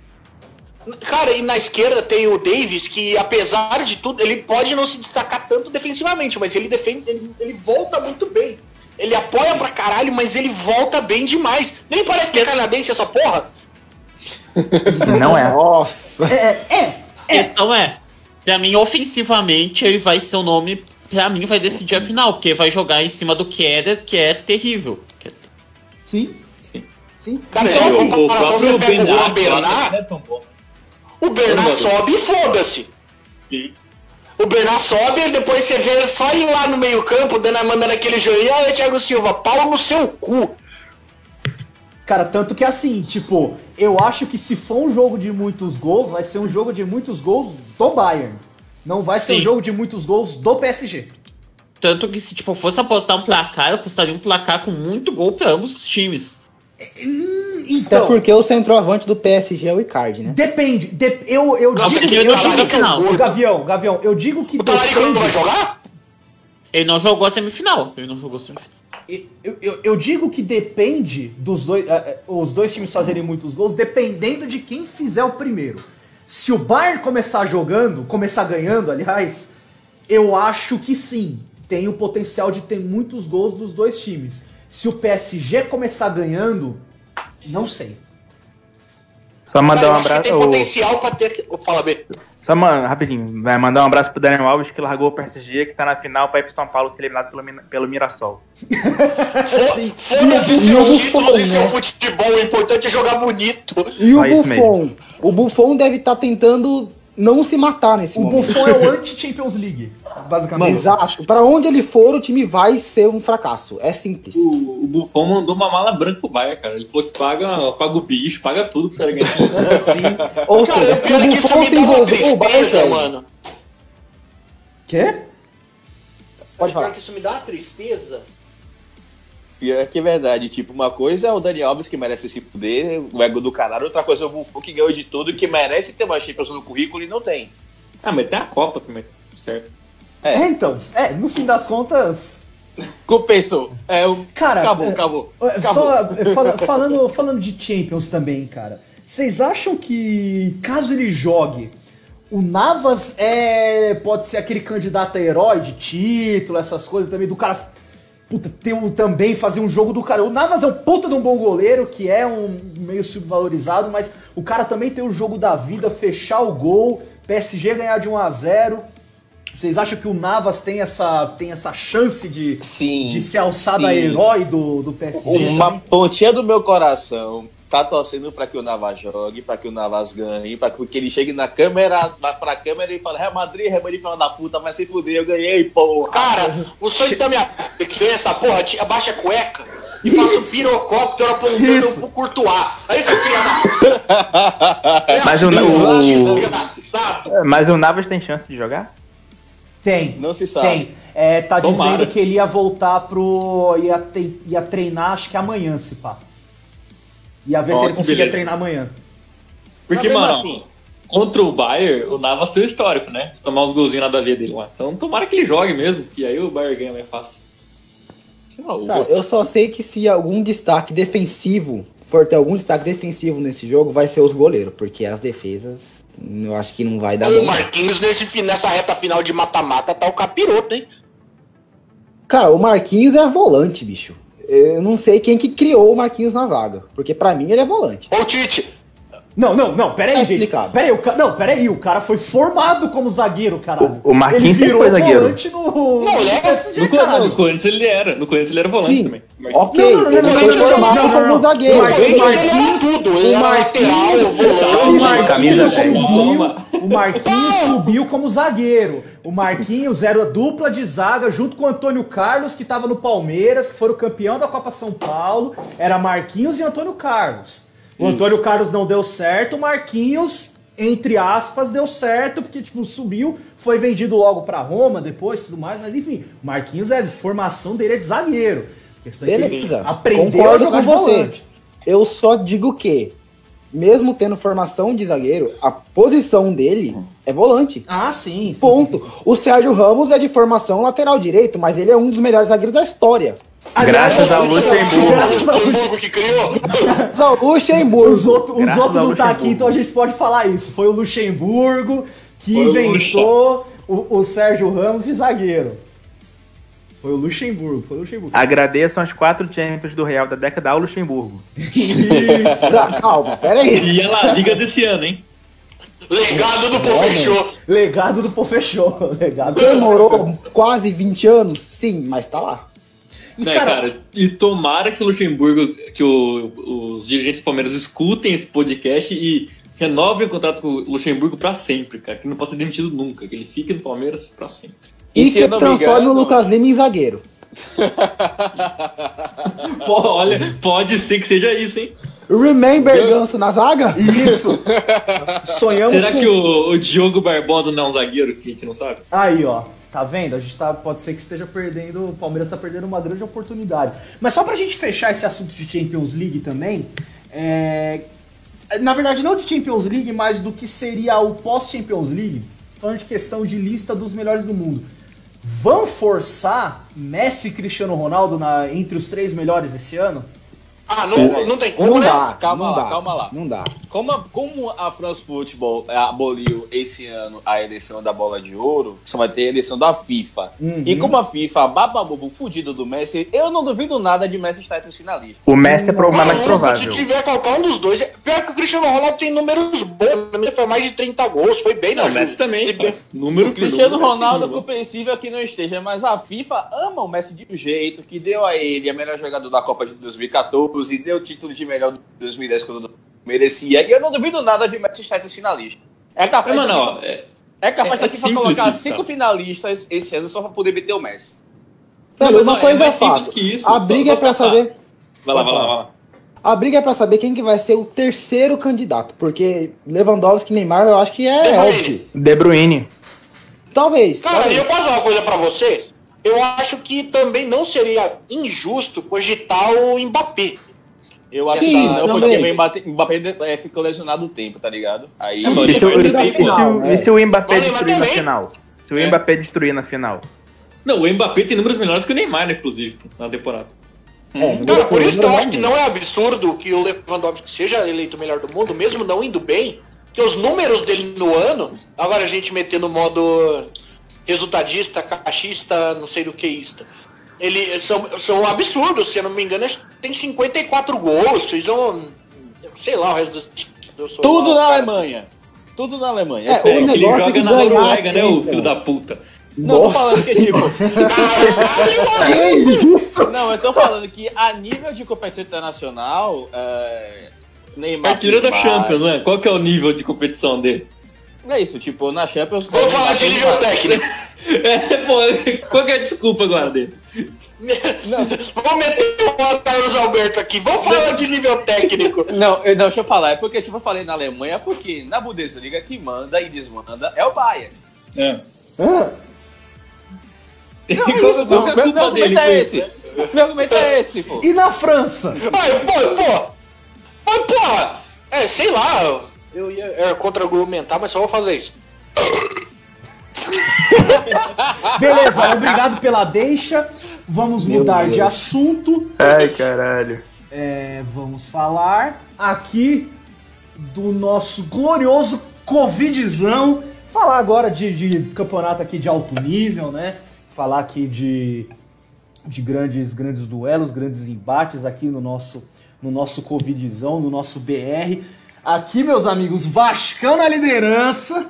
Cara, e na esquerda tem o Davis, que apesar de tudo, ele pode não se destacar tanto defensivamente, mas ele defende, ele, ele volta muito bem. Ele apoia pra caralho, mas ele volta bem demais. Nem parece que é canadense essa porra. Não é. Nossa! A questão é, pra mim, ofensivamente, ele vai ser o nome, pra mim, vai decidir a final, porque vai jogar em cima do que é terrível. Que é- sim, Sim. sim. Cara, Então, em o, o próprio você pega o Bernard, lá Bernard, não é tão bom. O Bernard sobe e foda-se. Sim. O Bernard sobe e depois você vê só ir lá no meio campo, dando, mandando aquele joelho. Aí, Thiago Silva, pau no seu cu. Cara, tanto que assim, tipo, eu acho que se for um jogo de muitos gols, vai ser um jogo de muitos gols do Bayern. Não vai ser um Sim. jogo de muitos gols do PSG. Tanto que se tipo, fosse apostar um placar, eu apostaria um placar com muito gol pra ambos os times. Até Então, porque o centroavante do PSG é o Icardi, né? depende. de- eu eu Nossa, digo, eu digo que é gordo. o Gavião, Gavião, eu digo que O Talarico não vai depende. jogar? Ele não jogou a semifinal. Ele não jogou a semifinal. Eu, eu, eu digo que depende dos dois, eh, os dois times fazerem muitos gols, dependendo de quem fizer o primeiro. Se o Bayern começar jogando, começar ganhando, aliás, eu acho que sim, tem o potencial de ter muitos gols dos dois times. Se o PSG começar ganhando, não sei. Só mandar Cara, um acho que abraço. tem o- potencial pra ter. Fala, B. Só, mano, rapidinho, vai mandar um abraço pro Daniel Alves que largou o PSG, que tá na final pra ir pro São Paulo ser eliminado pelo, pelo Mirassol. Sim. Foda-se E o seu Buffon, título e seu né? futebol, o importante é jogar bonito. E o Buffon? O Buffon deve estar tentando não se matar nesse O momento. Buffon é o anti-Champions League, basicamente. Exato. Pra onde ele for, o time vai ser um fracasso. É simples. O, o Buffon mandou uma mala branca pro Bayern, cara. Ele falou que paga, paga o bicho, paga tudo pro Sérgio ganhar. Sim. Ou Cara, seja, o se é o Buffon se envolver, o Bayern perde. mano. Quê? Pode falar. que isso me dá uma tristeza. Pior que é verdade. Tipo, uma coisa é o Dani Alves que merece se fuder, o ego do caralho. Outra coisa é o Buffon que ganhou de tudo, que merece ter uma Champions no currículo e não tem. ah, mas tem a Copa também, certo? É. É, então. É, no fim das contas. Compensou. É, o... Cara, acabou, é, acabou. é, acabou. Só fala- falando, falando de Champions também, cara. Vocês acham que caso ele jogue, o Navas é pode ser aquele candidato a herói de título, essas coisas também do cara puta, também fazer um jogo do cara. O Navas é um puta de um bom goleiro, que é um meio subvalorizado, mas o cara também tem o jogo da vida, fechar o gol, PSG ganhar de 1 a 0. Vocês acham que o Navas tem essa, tem essa chance de, Sim. de ser alçado a sim. herói do, do PSG? Uma pontinha do meu coração tá torcendo pra que o Navas jogue, pra que o Navas ganhe, pra que ele chegue na câmera, na, pra câmera e fale, Real Madrid, Real Madrid, fala da puta, vai se fuder, eu ganhei, porra. Cara, o sonho da minha é essa porra, abaixa a cueca e faça um pirocóptero apontando Isso. pro Courtois. Aí seu filho da... Mas o- o- da- sabe? Mas o Navas tem chance de jogar? Tem. Não se sabe. Tem. É, tá Tomara. dizendo que ele ia voltar pro. ia, te- ia treinar, acho que amanhã, se pá. Ia ver Ó, se ele conseguia beleza. treinar amanhã. Porque, mano, assim- contra o Bayern, o Navas tem o histórico, né? Tomar uns golzinhos nada a ver dele lá. Então tomara que ele jogue mesmo, que aí o Bayern ganha mais fácil. Não, Cara, eu só sei que se algum destaque defensivo for ter algum destaque defensivo nesse jogo, vai ser os goleiros, porque as defesas eu acho que não vai dar O. Marquinhos nesse, nessa reta final de mata-mata tá o capiroto, hein? Cara, o Marquinhos é volante, bicho. Eu não sei quem que criou o Marquinhos na zaga, porque pra mim ele é volante. Ô Tite, Não, não, não, pera aí, Tá gente. explicado. Pera aí, o ca... Não, pera aí, o cara foi formado como zagueiro, caralho. O- o Marquinhos ele virou foi zagueiro. volante no, Não, ele no é- PSG, No, no Corinthians ele era. No Corinthians ele era volante Sim, também. Marquinhos. ok, Não, não, não, ele não, foi formado como zagueiro. O Marquinhos- era tudo, ele O era Marquinhos, o Marquinhos camisa subiu, o Marquinhos subiu como zagueiro. O Marquinhos era a dupla de zaga junto com o Antônio Carlos, que estava no Palmeiras, que foram campeão da Copa São Paulo. Era Marquinhos e Antônio Carlos. O Antônio Carlos não deu certo, o Marquinhos, entre aspas, deu certo, porque tipo, subiu, foi vendido logo pra Roma depois, tudo mais, mas enfim, o Marquinhos é formação dele é de zagueiro. A é Beleza, aprendeu a concordo jogar com você. volante. Eu só digo que, mesmo tendo formação de zagueiro, a posição dele é volante. Ah, sim. sim, Ponto. O Sérgio Ramos é de formação lateral direito, mas ele é um dos melhores zagueiros da história. Graças ao Luxemburgo. Graças ao Luxemburgo que criou. Mas o Luxemburgo. Os outros os ao não tá aqui, então a gente pode falar isso. Foi o Luxemburgo que Foi inventou o, o Sérgio Ramos de zagueiro. Foi o Luxemburgo, foi o Luxemburgo. Agradeçam as quatro Champions do Real da década ao Luxemburgo. Isso. Ah, calma, pera aí. E a La Liga desse ano, hein? Legado do Pofechô. Legado do Pofechou. Legado Demorou quase 20 anos? Sim, mas tá lá. E, Né, cara, cara, e tomara que o Luxemburgo, que o- os dirigentes do Palmeiras escutem esse podcast e renovem o contrato com o Luxemburgo pra sempre, cara. Que não pode ser demitido nunca, que ele fique no Palmeiras pra sempre. E, E que transforme engano- o Lucas Lima em zagueiro. Pô, olha, pode ser que seja isso, hein? Remember Deus. Ganso na zaga? isso. Sonhamos Será com... que o, o Diogo Barbosa não é um zagueiro que a gente não sabe? Aí, ó. Tá vendo? A gente tá, pode ser que esteja perdendo. O Palmeiras tá perdendo uma grande oportunidade. Mas só pra gente fechar esse assunto de Champions League também. É, na verdade, não de Champions League, mas do que seria o pós-Champions League. Falando de questão de lista dos melhores do mundo. Vão forçar Messi e Cristiano Ronaldo na- entre os três melhores esse ano? Ah, não, não tem como, Não né? dá, Calma não lá, dá, calma lá. Não dá. Como a, como a France Football aboliu esse ano a eleição da bola de ouro, só vai ter a eleição da FIFA. Uhum. E como a FIFA bababubo fudido do Messi, eu não duvido nada de Messi estar entre os finalistas. O Messi é pro- mais provável. Se tiver qualquer um dos dois. Pior que o Cristiano Ronaldo tem números bons. Foi mais de 30 gols, foi bem na Não, o. Messi também, bem- Número O Cristiano número, Ronaldo é compreensível que não esteja, mas a FIFA ama o Messi de um jeito que deu a ele a melhor jogador da Copa de 2014 e deu o título de melhor de 2010 quando merecia. E eu não duvido nada de Messi estar entre os finalistas. É capaz, da mano, ó, é, é capaz é- da é FIFA simples colocar isso, cinco cara. finalistas esse ano só pra poder meter o Messi. Mas, uma é coisa é, mais simples fácil. que isso, a só- briga só é pra passar. saber. vai lá, vai lá, vai lá. A briga é pra saber quem que vai ser o terceiro candidato. Porque Lewandowski e Neymar eu acho que é De Bruyne. óbvio. De Bruyne. Talvez. Cara, talvez. e eu posso falar uma coisa pra vocês? Eu acho que também não seria injusto cogitar o Mbappé. Eu acho Sim, que não, porque o Mbappé, Mbappé é, ficou lesionado o tempo, tá ligado? Aí. É, E se, e se- ter final, e se o Mbappé Vai, mas destruir na final? Se o É. Mbappé destruir na final? Não, o Mbappé tem números melhores que o Neymar, né, inclusive, na temporada. É, Cara, por isso que eu acho que não é absurdo que o Lewandowski seja eleito o melhor do mundo, mesmo não indo bem, que os números dele no ano, agora a gente metendo no modo resultadista, caixista, não sei do que isto. Ele são, são absurdos, se eu não me engano, tem 54 gols, fez um. Sei lá, o resto dos. eu sou Tudo lá, na cara. Alemanha. Tudo na Alemanha. É, É, o É, ele é joga que na Noruega, né, o filho da puta. Não, eu tô falando que, tipo. Caralho, Que isso? Não, eu tô falando que a nível de competição internacional, é, Neymar. Artilheiro da fez Champions, né? Qual que é o nível de competição dele? É isso, tipo, na Champions. Vamos falar de nível técnico. É, pô, qual que é a desculpa agora dele? Vamos meter o Carlos Alberto aqui. Vamos falar de nível técnico. Não, eu, não, deixa eu falar. É porque, tipo, eu falei na Alemanha, é porque na Bundesliga quem manda e desmanda é o Bayern. É. Ah, que é a meu, meu culpa dele argumento é esse. Meu argumento é esse, pô. E na França? Ai, pô, pô. Mas, porra, é, sei lá, eu ia era contra-argumentar, mas só vou fazer isso. Beleza, obrigado pela deixa. Vamos Meu mudar Deus. de assunto. Ai, caralho. É, vamos falar aqui do nosso glorioso Covidzão. Falar agora de, de campeonato aqui de alto nível, né? Falar aqui de, de grandes, grandes duelos, grandes embates aqui no nosso, no nosso Covidzão, no nosso BR. Aqui, meus amigos, Vascão na liderança.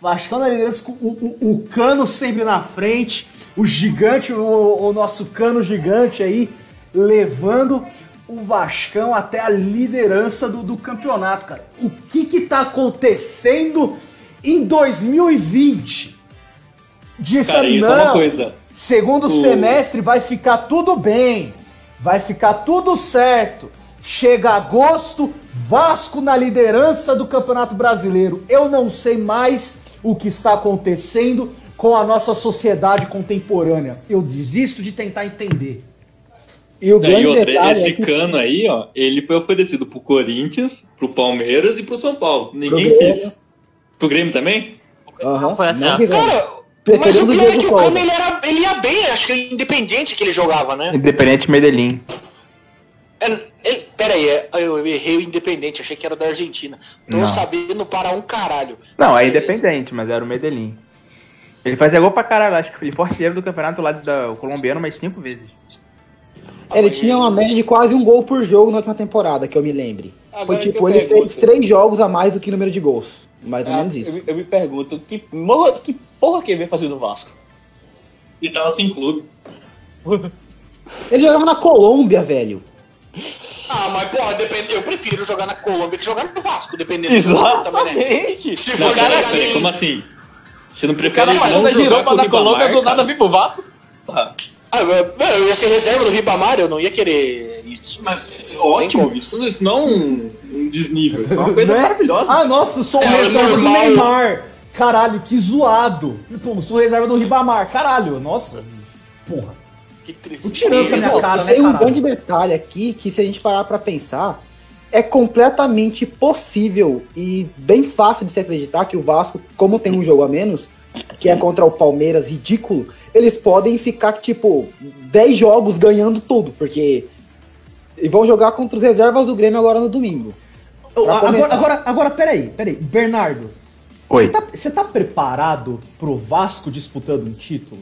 Vascão na liderança com o, o, o cano sempre na frente. O gigante, o, o nosso cano gigante aí, levando o Vascão até a liderança do, do campeonato, cara. O que que tá acontecendo em 2020? Disse Cara, não, coisa. segundo O- semestre vai ficar tudo bem, vai ficar tudo certo. Chega agosto, Vasco na liderança do Campeonato Brasileiro. Eu não sei mais o que está acontecendo com a nossa sociedade contemporânea. Eu desisto de tentar entender. E o Não, e grande outra, detalhe esse é que cano aí, ó, ele foi oferecido pro Corinthians, pro Palmeiras e pro São Paulo. Ninguém Pro Grêmio. quis. Pro Grêmio também? Aham, Foi não até- quiseram. Cara, mas Preferindo o o pior é que o. Cano ele, era, ele ia bem, acho que é independente que ele jogava, né? Independente Medellín. É, ele, pera aí, é, eu errei o Independente, achei que era da Argentina. Tô Não. sabendo para um caralho. Não, é independente, mas era o Medellín. Ele fazia gol pra caralho, acho que ele foi artilheiro do campeonato lá do colombiano mais cinco vezes. Ele tinha uma média de quase um gol por jogo na última temporada, que eu me lembre. Agora Foi tipo, eu ele pergunto. fez três jogos a mais do que número de gols. Mais ou Ah, menos eu, isso. me- eu me pergunto, que, morra- que porra que ele veio fazer no Vasco? E tava sem clube. Ele jogava na Colômbia, velho. Ah, mas porra, depende, eu prefiro jogar na Colômbia que jogar no Vasco, dependendo do jogo também, né? Exatamente! Se for cara, jogar em- como assim? Você não O prefere cara não fazendo a jogar giromba com o da Colômbia do nada vir pro Vasco? Porra. Ah, eu, ia ser reserva do Ribamar, eu não ia querer isso. Mas, ótimo, isso, isso não é um, um desnível, isso é uma coisa Né? maravilhosa. Ah, nossa, sou É, reserva do. Neymar. Caralho, que zoado. Pô, sou reserva do Ribamar. Caralho, nossa. Porra. Que triste. Tirando com a minha cara, né, Tem um grande detalhe aqui que se a gente parar pra pensar, é completamente possível e bem fácil de se acreditar que o Vasco, como tem um jogo a menos, que é contra o Palmeiras ridículo, eles podem ficar tipo 10 jogos ganhando tudo, porque E vão jogar contra os reservas do Grêmio agora no domingo. Agora, agora, agora, peraí, peraí. Bernardo, você tá, você tá preparado pro Vasco disputando um título?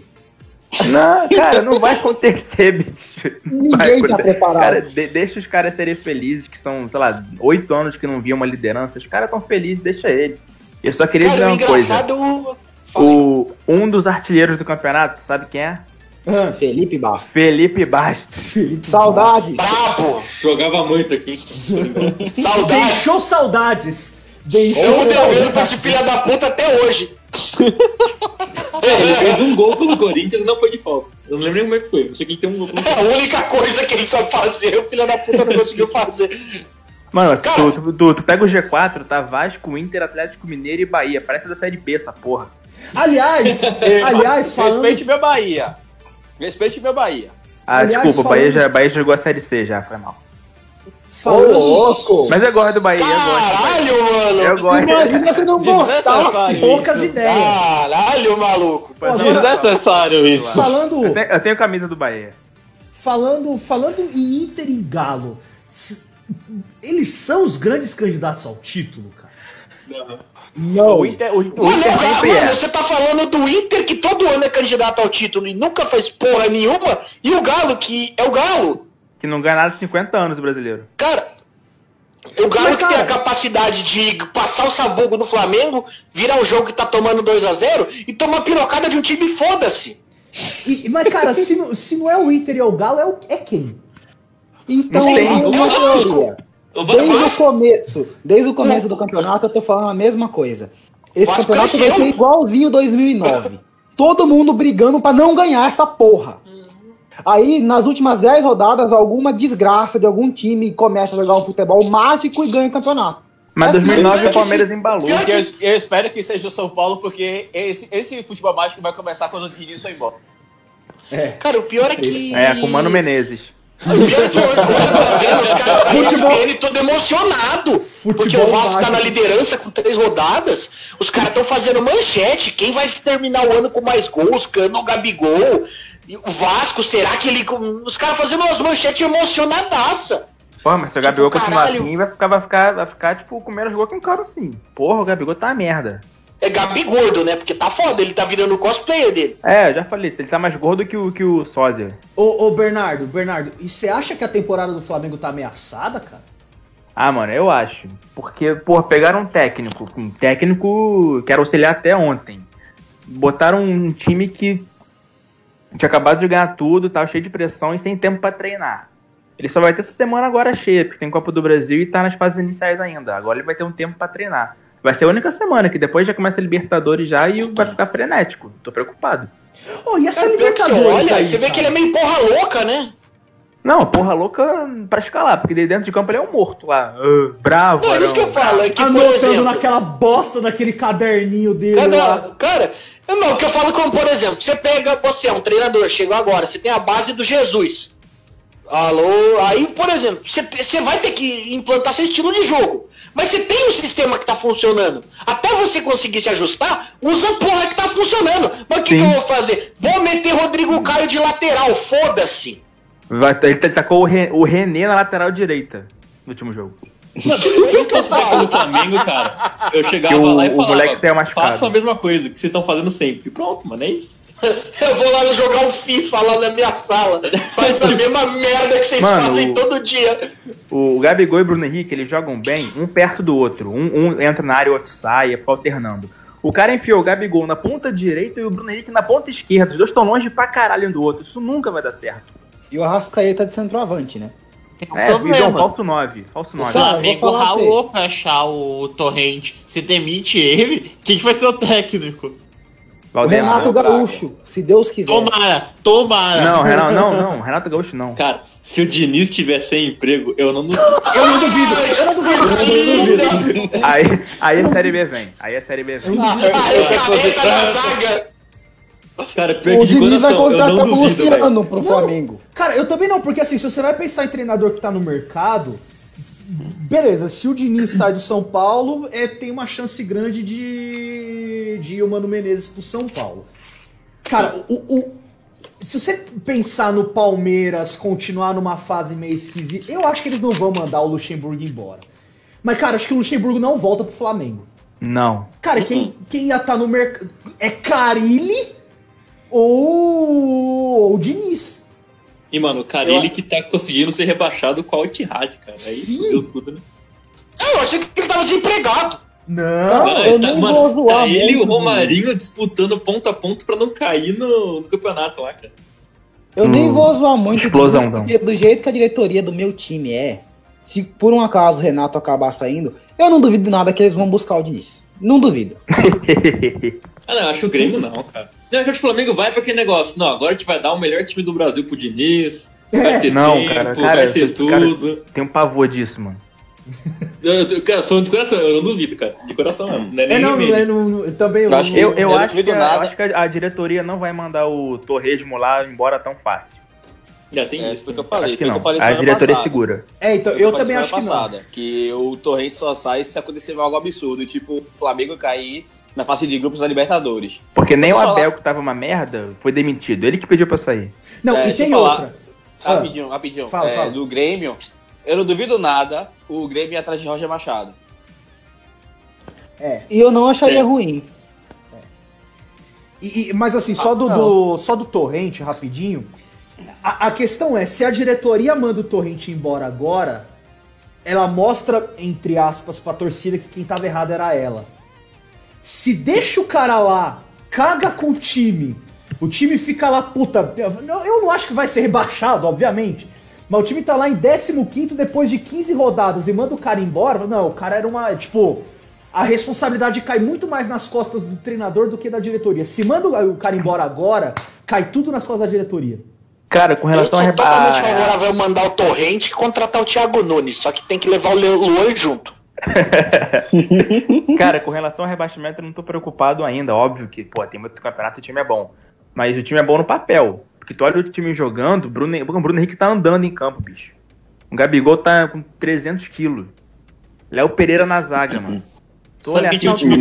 Não, cara, não vai acontecer, bicho. Ninguém Vai tá preparado. Cara, de- deixa os caras serem felizes, que são, sei lá, oito anos que não viam uma liderança. Os caras tão felizes, deixa ele. Eu só queria Cara, dizer uma coisa. engraçado. O, um dos artilheiros do campeonato, sabe quem é? Ah, Felipe Bastos. Felipe Bastos. Felipe Saudade. Brabo! Jogava muito aqui. Saudade! Deixou saudades. Deixou Eu devendo saudades. pra esse filho da puta até hoje. É, ele fez um gol pelo Corinthians e não foi de falta. Eu não lembro nem como é que foi. Eu sei que ele tem um gol pelo É a única coisa que ele sabe fazer, o filho da puta não conseguiu fazer. Mano, Cara. tu, tu, tu- tu pega o G4, tá Vasco, Inter, Atlético Mineiro e Bahia. Parece da Série B essa porra. Aliás, aliás, falando. Respeite meu Bahia. Respeite meu Bahia. Ah, Aliás, desculpa, o Bahia, falando- já, Bahia jogou a Série C já, foi mal. Falando louco! Mas eu gosto do Bahia, eu gosto. Bahia. Caralho, mano! Eu gosto. Imagina você não gostar. Poucas isso. ideias. Caralho, maluco! Pô, não, Desnecessário isso. Falando, Eu tenho, eu tenho camisa do Bahia. falando, falando em Inter e Galo, eles são os grandes candidatos ao título, cara. Não. O Inter, o, o Mano, Inter sempre mano, é. você tá falando do Inter que todo ano é candidato ao título e nunca fez porra nenhuma, e o Galo, que é o Galo. Que não ganha nada de 50 anos o brasileiro. Cara, o Galo que tem a capacidade de passar o sabugo no Flamengo, virar um jogo que tá tomando 2 a 0 e tomar pirocada de um time foda-se. Mas, cara, se, não- se não é o Inter e é o Galo, é, o- é quem? Então, Não tem. uma teoria. Vasco Desde o começo, desde o começo do campeonato, eu tô falando a mesma coisa. Esse campeonato vai ser igualzinho 2009. Todo mundo brigando pra não ganhar essa porra. Aí, nas últimas 10 rodadas, alguma desgraça de algum time começa a jogar um futebol mágico e ganha o campeonato. Mas Assim, 2009 pior o que Palmeiras sim. embalou. Porque eu, eu espero que seja o São Paulo, porque esse, esse futebol mágico vai começar quando o Diniz foi embora. Cara, o pior é que. É, com o Mano Menezes. O pior é eu Futebol- ESPN todo emocionado. porque Futebol o Vasco tá na liderança com três rodadas. Os caras estão fazendo manchete. Quem vai terminar o ano com mais gols? Cano ou Gabigol? O Vasco, será que ele. Os caras fazendo umas manchetes emocionadaça. Porra, mas se o Gabigol continuar caralho. assim, vai ficar, vai ficar, vai ficar, tipo, com menos gol que um cara assim. Porra, o Gabigol tá uma merda. É Gabigordo, né? Porque tá foda, ele tá virando o cosplayer dele. É, eu já falei, ele tá mais gordo que o, que o Sósia. Ô, ô, Bernardo, Bernardo, e você acha que a temporada do Flamengo tá ameaçada, cara? Ah, mano, eu acho. Porque, porra, pegaram um técnico, um técnico que era auxiliar até ontem. Botaram um time que tinha acabado de ganhar tudo, tava cheio de pressão e sem tempo pra treinar. Ele só vai ter essa semana agora cheia, porque tem Copa do Brasil e tá nas fases iniciais ainda. Agora ele vai ter um tempo pra treinar. Vai ser a única semana, que depois já começa a Libertadores já e vai ficar frenético. Tô preocupado. Ô, e essa Cara, você Libertadores olha, aí, você vê cara? que ele é meio porra louca, né? Não, porra louca pra escalar, porque dentro de campo ele é um morto lá. Ah, bravo, Não, é isso que eu falo. É que, por Anotando exemplo, naquela bosta daquele caderninho dele Cara, lá. não, cara, eu não, o que eu falo como, por exemplo, você pega, você é um treinador, chegou agora, você tem a base do Jesus. Alô, aí, por exemplo, você, você vai ter que implantar seu estilo de jogo. Mas você tem um sistema que tá funcionando. Até você conseguir se ajustar, usa a porra que tá funcionando. Mas o que, que eu vou fazer? Vou meter Rodrigo Caio de lateral, foda-se. Vai, ele tacou o, Re- o René na lateral direita no último jogo. Se eu fosse do Flamengo, cara, eu chegava Que o- lá e o falava, façam a mesma coisa que vocês estão fazendo sempre. Pronto, mano, é isso. Eu vou lá jogar um FIFA lá na minha sala. Faz a mesma merda que vocês Mano, fazem o- todo dia. O Gabigol e Bruno Henrique, eles jogam bem, um perto do outro. Um, um entra na área, o outro sai, fica alternando. O cara enfiou o Gabigol na ponta direita e o Bruno Henrique na ponta esquerda. Os dois estão longe pra caralho um do outro. Isso nunca vai dar certo. E o Arrascaeta de centroavante, né? Tem um É, problema. falso 9. Falso 9. O eu Flamengo ralou pra achar o Torrente. Se demite ele, quem que vai ser o técnico? Valdemar. Renato Gaúcho, se Deus quiser. Tomara, tomara. Não, Renato, não, não. Renato Gaúcho não. Cara, se o Diniz tiver sem emprego, eu não duvido. Eu não duvido, eu não duvido, eu não duvido. Aí, aí a Série B vem. Aí a Série B vem. Ah, na zaga. Cara, pior O que de Diniz vai contratar não o. Luciano pro Flamengo. Cara, eu também não, porque assim, se você vai pensar em treinador que tá no mercado, beleza, se o Diniz sai do São Paulo, é, tem uma chance grande de, de ir o Mano Menezes pro São Paulo. Cara, o, o- se você pensar no Palmeiras continuar numa fase meio esquisita, eu acho que eles não vão mandar o Luxemburgo embora. Mas, cara, acho que o Luxemburgo não volta pro Flamengo. Não. Cara, quem, quem ia estar no mercado. É Carilli ou. ou Diniz. E, mano, o cara, ele que tá conseguindo ser rebaixado com a Etihad, cara. Aí Sim. fudeu tudo, né? Eu achei que ele tava desempregado. Não. Não, eu tá, nem mano, vou zoar tá ele e o Romarinho disputando ponto a ponto pra não cair no, no campeonato lá, cara. Eu nem Hum, vou zoar muito explosão, disso, então. porque do jeito que a diretoria do meu time é, se por um acaso o Renato acabar saindo, eu não duvido nada que eles vão buscar o Diniz. Não duvido. Ah, não, eu acho o Grêmio não, cara. Não, eu acho que o Flamengo vai pra aquele negócio. Não, agora a gente vai dar o melhor time do Brasil pro Diniz. Vai ter Não, tempo, cara, cara, vai ter tudo. Tem um pavor disso, mano. Eu, eu- cara, falando de coração, eu não duvido, cara. De coração mesmo. Não é, É, não, não, é, não, não- também eu, Eu acho que Eu, eu, Eu não acho, que, duvido a- eu acho que a, diretoria não vai mandar o Torresmo lá embora tão fácil. Já tem É isso. isso que eu né? falei. acho que não. eu falei A diretoria passada. segura. É, então, eu falei também acho que semana não. passada, Que o Torrente só sai se acontecer algo absurdo, tipo o Flamengo cair na fase de grupos da Libertadores. Porque nem o? Abel, que tava uma merda, foi demitido. Ele que pediu pra sair. Não, É, e tem outra. Ah, Rapidinho, rapidinho. Fala, É, fala. Do Grêmio, eu não duvido nada o Grêmio ir atrás de Roger Machado. é. E eu não acharia É. ruim. E- e- mas assim, só do, do- só do Torrente, rapidinho. A, a questão é, se a diretoria manda o Torrente embora agora, ela mostra, entre aspas, pra torcida que quem tava errado era ela. Se deixa o cara lá, caga com o time, o time fica lá, puta. Eu não- eu não acho que vai ser rebaixado, obviamente. Mas o time tá lá em 15 depois de 15 rodadas e manda o cara embora. Não, o cara era uma. Tipo, a responsabilidade cai muito mais nas costas do treinador do que da diretoria. Se manda o cara embora agora, cai tudo nas costas da diretoria. Cara, com Eu relação sou a, totalmente favorável mandar o Torrente e contratar o Thiago Nunes, só que tem que levar o Luan junto. Cara, com relação ao rebaixamento, eu não tô preocupado ainda. Óbvio que, pô, tem muito campeonato e o time é bom. Mas o time é bom no papel. Porque tu olha o time jogando, o Bruno, o Bruno Henrique tá andando em campo, bicho. O Gabigol tá com 300 quilos. Léo Pereira na zaga, mano. Tu Sabe olha que tem um o time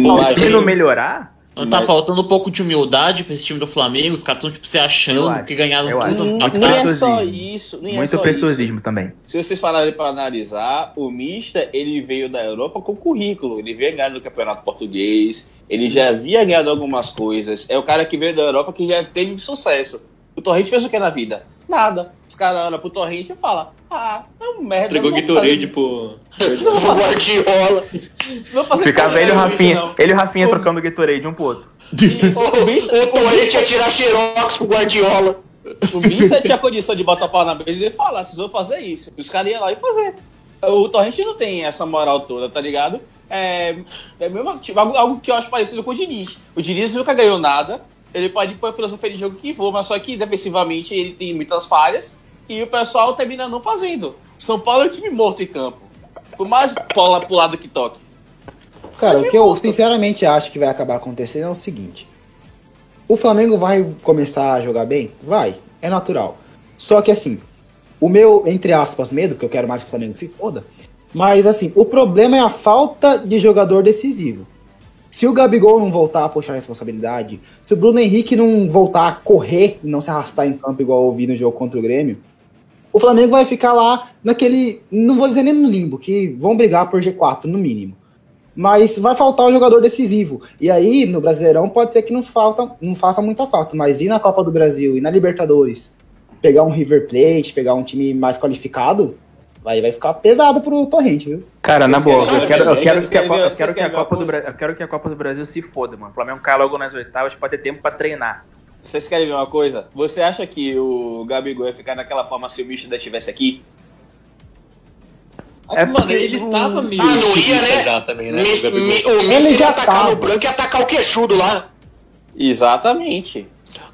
melhorar, Não tá Mas- faltando um pouco de humildade pra esse time do Flamengo, os caras estão tipo, se achando acho, que ganharam tudo acho. ano Nem é só isso, nem é muito só preciosismo isso. também. Se vocês pararem para analisar, o Mista ele veio da Europa com currículo. Ele veio ganhar no Campeonato Português, ele já havia ganhado algumas coisas. É o cara que veio da Europa que já teve sucesso. O Torrente fez o que na vida? Nada. Os caras olham pro Torrente e falam: Ah, é um merda. Entregou Gatorade pro. O Guardiola. não vou fazer Ficava ele e o Rafinha, não. ele e o Rafinha trocando Gatorade um pro outro. O, o Torrente ia tirar xerox pro Guardiola. O Mista tinha condição de botar o pau na mesa e falar, vocês vão fazer isso. E os caras iam lá e fazer. O Torrente não tem essa moral toda, tá ligado? É, é mesmo, tipo, algo, algo que eu acho parecido com o Diniz. O Diniz nunca ganhou nada. Ele pode pôr a filosofia de jogo que for, mas só que defensivamente ele tem muitas falhas e o pessoal termina não fazendo. São Paulo é um time morto em campo. Por mais bola pro lado que toque. Cara, o que eu sinceramente acho que vai acabar acontecendo é o seguinte: o Flamengo vai começar a jogar bem? Vai, é natural. Só que assim, o meu, entre aspas, medo, porque eu quero mais que o Flamengo se foda, mas assim, o problema é a falta de jogador decisivo. Se o Gabigol não voltar a puxar a responsabilidade, se o Bruno Henrique não voltar a correr e não se arrastar em campo igual eu vi no jogo contra o Grêmio, o Flamengo vai ficar lá naquele, não vou dizer nem no limbo, que vão brigar por G4 no mínimo mas vai faltar o jogador decisivo. E aí, no Brasileirão, pode ser que não, falta, não faça muita falta, mas ir na Copa do Brasil e na Libertadores, pegar um River Plate, pegar um time mais qualificado, vai, vai ficar pesado pro Torrente, viu? Cara, na boa, eu quero, eu vocês quero que a Copa, eu quero que a do? Brasil, eu quero que a Copa do Brasil se foda, mano. O Flamengo cai logo nas oitavas pra ter tempo pra treinar. Vocês querem ver uma coisa? Você acha que o Gabigol ia ficar naquela forma se o ainda estivesse aqui? É Mano, ele o- tava meio. Ah, não ia, né? já também, né? Mi- o o ia atacar tava. no branco e atacar o queixudo lá. Exatamente.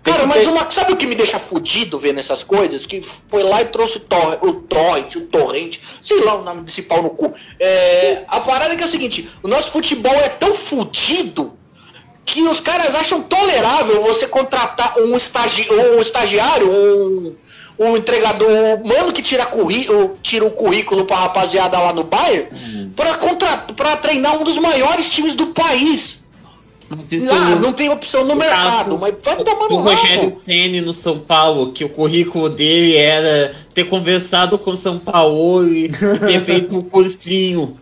Cara, mas ter- uma, sabe o que me deixa fudido vendo essas coisas? Que foi lá e trouxe o, tor, o torrent, o torrente, sei lá o nome desse pau no cu. É, a parada é que é o seguinte, o nosso futebol é tão fudido que os caras acham tolerável você contratar um, estagi, um estagiário, um, um entregador, um mano que tira, curri, tira o currículo pra rapaziada lá no Bayern, pra, contra, pra treinar um dos maiores times do país. Isso Ah, não tem opção no mercado, caso mas vai tomar no rabo. Rogério Ceni no São Paulo, que o currículo dele era ter conversado com o São Paulo e ter feito um cursinho.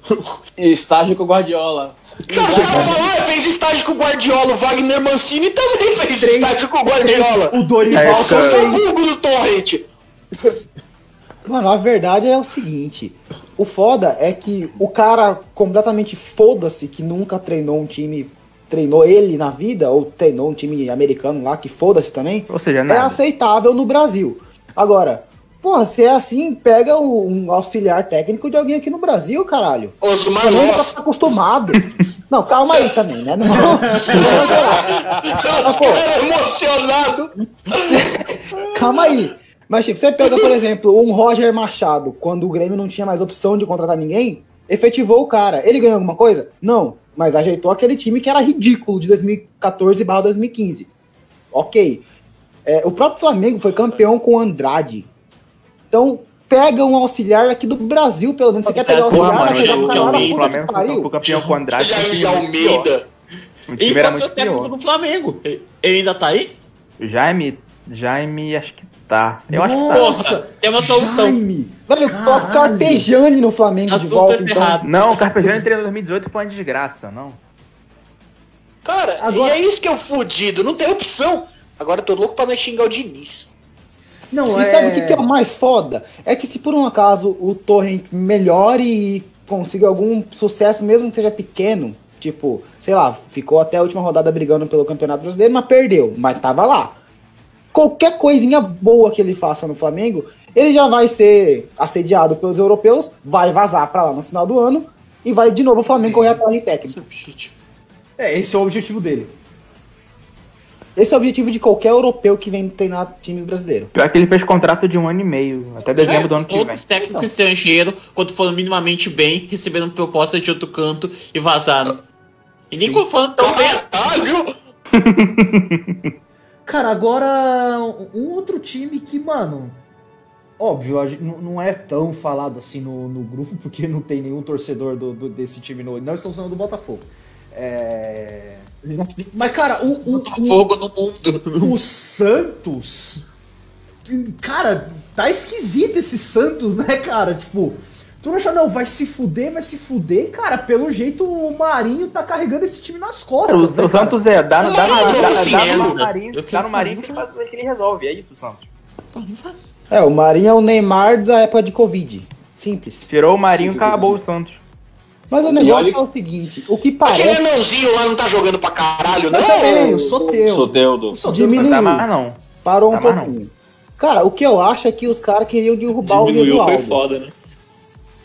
Estágio com o Guardiola. Cara, você vai falar, ah, fez estágio com o Guardiola, o Wagner Mancini também fez Três- estágio com o Guardiola. O Dorival É, vulgo do Torrent. Mano, a verdade é o seguinte: o foda é que o cara completamente foda-se que nunca treinou um time, treinou ele na vida, ou treinou um time americano lá, que foda-se também, Ou seja, é nada. aceitável no Brasil. Agora, porra, se é assim, pega um auxiliar técnico de alguém aqui no Brasil, caralho. Osmar menos pra Loss. ficar acostumado. Não, calma aí também, né? Não, não, Os caras emocionados. Calma aí. Mas, tipo, você pega, por exemplo, um Roger Machado, quando o Grêmio não tinha mais opção de contratar ninguém, efetivou o cara. Ele ganhou alguma coisa? Não. Mas ajeitou aquele time que era ridículo de 2014 barra 2015. Ok. É, o próprio Flamengo foi campeão com o Andrade. Então, pega um auxiliar aqui do Brasil, pelo menos. Você quer pegar o auxiliar, mano, pegar o de cara lá Flamengo foi campeão com o Andrade. um time muito pior. Almeida. O Ele time era ser o muito pior. do Flamengo. Ele ele ainda tá aí? Jaime, Jaime, acho que tá. Eu acho que tá. Nossa, Tem uma solução. Jaime. Velho, coloca o. Carpejani no Flamengo de Assunto volta. Então. Não, o Carpegiani treinou em 2018 foi uma desgraça, não. Cara, Agora- e é isso que é o fudido, não tem opção. Agora eu tô louco pra nós xingar o Diniz. Não, E é... sabe o que, que é o mais foda? É que se por um acaso o Torrent melhore e consiga algum sucesso, mesmo que seja pequeno, tipo, sei lá, ficou até a última rodada brigando pelo Campeonato Brasileiro, mas perdeu, mas tava lá. Qualquer coisinha boa que ele faça no Flamengo, ele já vai ser assediado pelos europeus, vai vazar pra lá no final do ano e vai de novo o Flamengo correr atrás de técnico. Esse é. É, esse é o objetivo dele. Esse é o objetivo de qualquer europeu que vem treinar time brasileiro. Pior que ele fez contrato de um ano e meio, até dezembro do ano que vem. Outros técnicos estrangeiros, quando foram minimamente bem, receberam proposta de outro canto e vazaram. E nem quando foram tão bem. Caralho! Cara, agora um outro time que, mano, óbvio, não é tão falado assim no, no grupo, porque não tem nenhum torcedor do, do- desse time no. Não estamos falando do Botafogo. É... Mas, cara, o, o, o, Fogo no mundo. o Santos. Cara, tá esquisito esse Santos, né, cara? Tipo, tu não acha, não, vai se fuder, vai se fuder. Cara, pelo jeito o Marinho tá carregando esse time nas costas. o, né, o? Santos é, dá, dá, dá, no? Marinho, Eu dá no Marinho que que ele resolve, é isso, Santos. É, o Marinho é o Neymar da época de Covid. Simples. Tirou o Marinho, acabou o Santos. Mas o E negócio olha- é o seguinte, o que Aquele parece anãozinho lá não tá jogando pra caralho, não? Eu também, o Soteu. Soteudo. Soteudo Não Diminuiu. dá mais não. parou um Tá, mas não. pouquinho. Cara, o que eu acho é que os caras queriam derrubar Diminuiu, o foi Gesualdo. foda, né?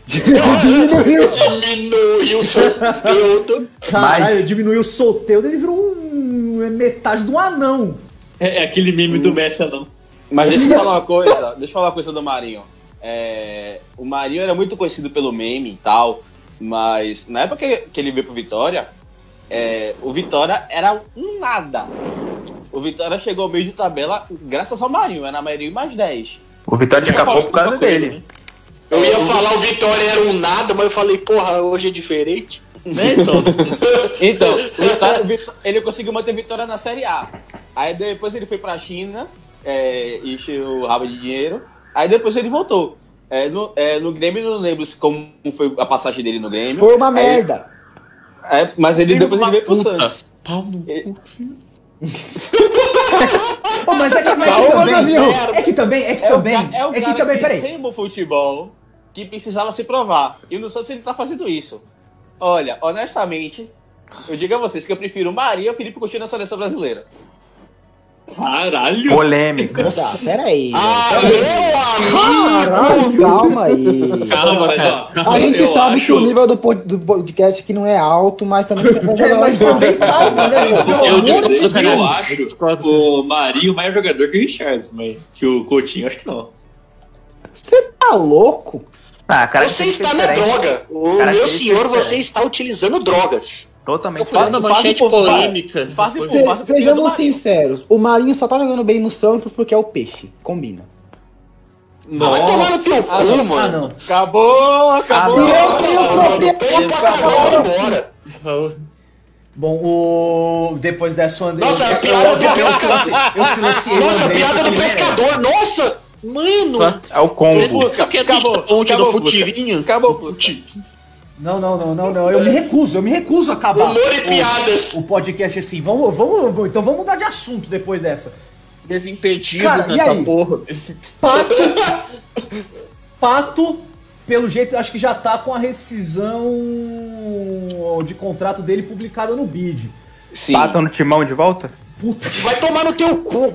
Diminuiu. Diminuiu o conteúdo. Caralho, diminuiu o Soteudo, ele virou um, é metade de um anão. É, é aquele meme do Messi, não. Mas deixa eu falar uma coisa, deixa eu falar uma coisa do Marinho. É, o Marinho era muito conhecido pelo meme e tal, mas na época que, que ele veio pro Vitória, é, o Vitória era um nada. O Vitória chegou ao meio de tabela graças ao Marinho, era Marinho mais 10. O Vitória escapou por causa coisa, dele. né? Eu ia falar o Vitória era um nada, mas eu falei, porra, hoje é diferente. Né, então? Então, o Vitória- ele conseguiu manter a Vitória na Série A. Aí depois ele foi pra China, é, encheu o rabo de dinheiro. Aí depois ele voltou. É, no, é, no Grêmio, eu não lembro como foi a passagem dele no Grêmio. Foi uma Aí- merda. É, mas ele Filho depois ele veio pro. Santos. Pau no Ele- cu, Ô, mas é que, mas é que também. É que também, é que É o, também. ca- é o É que também, peraí. tem um futebol que precisava se provar. E no Santos ele tá fazendo isso. Olha, honestamente, eu digo a vocês que eu prefiro o Maria ou o Felipe Coutinho na seleção brasileira. Caralho! Polêmica. Peraí. Ah, amigo! Calma aí. Calma, cara. A gente eu sabe acho- que o nível do, pod- do podcast aqui não é alto, mas também tem que É, mas também calma, né, Eu caralho. Eu acho o Marinho mais jogador que o Richards, mas que o Coutinho acho que não. Você tá louco? Ah, cara, Você está na droga. O meu senhor, você está utilizando drogas. Totalmente manchete polêmica. Faz Se- Sejamos sinceros, o Marinho só tá jogando bem no Santos porque é o peixe. Combina. Não vai tomar no teu cu, Ah, não. mano. Ah, não. Acabou, acabou. Ah, Não, embora. Bom, o... depois dessa o André. Nossa, eu, a piada eu, do eu, pescador. silenciei, eu silenciei Nossa, a piada do pescador. Nossa! Mano! É o combo. Você quer Acabou, pedir ponte do acabou, Futirinhas? Acabou, Do Fusca. Futi- Não, não, não, não, não. Eu me recuso, eu me recuso a acabar. Humor e o- piadas. O podcast assim. Vamos, vamos, então vamos mudar de assunto depois dessa. Desimpedidos Cara, nessa aí? porra. Pato. Pato, pelo jeito, acho que já tá com a rescisão de contrato dele publicada no BID. Sim. Patam no timão de volta? Puta Vai tomar no teu cu.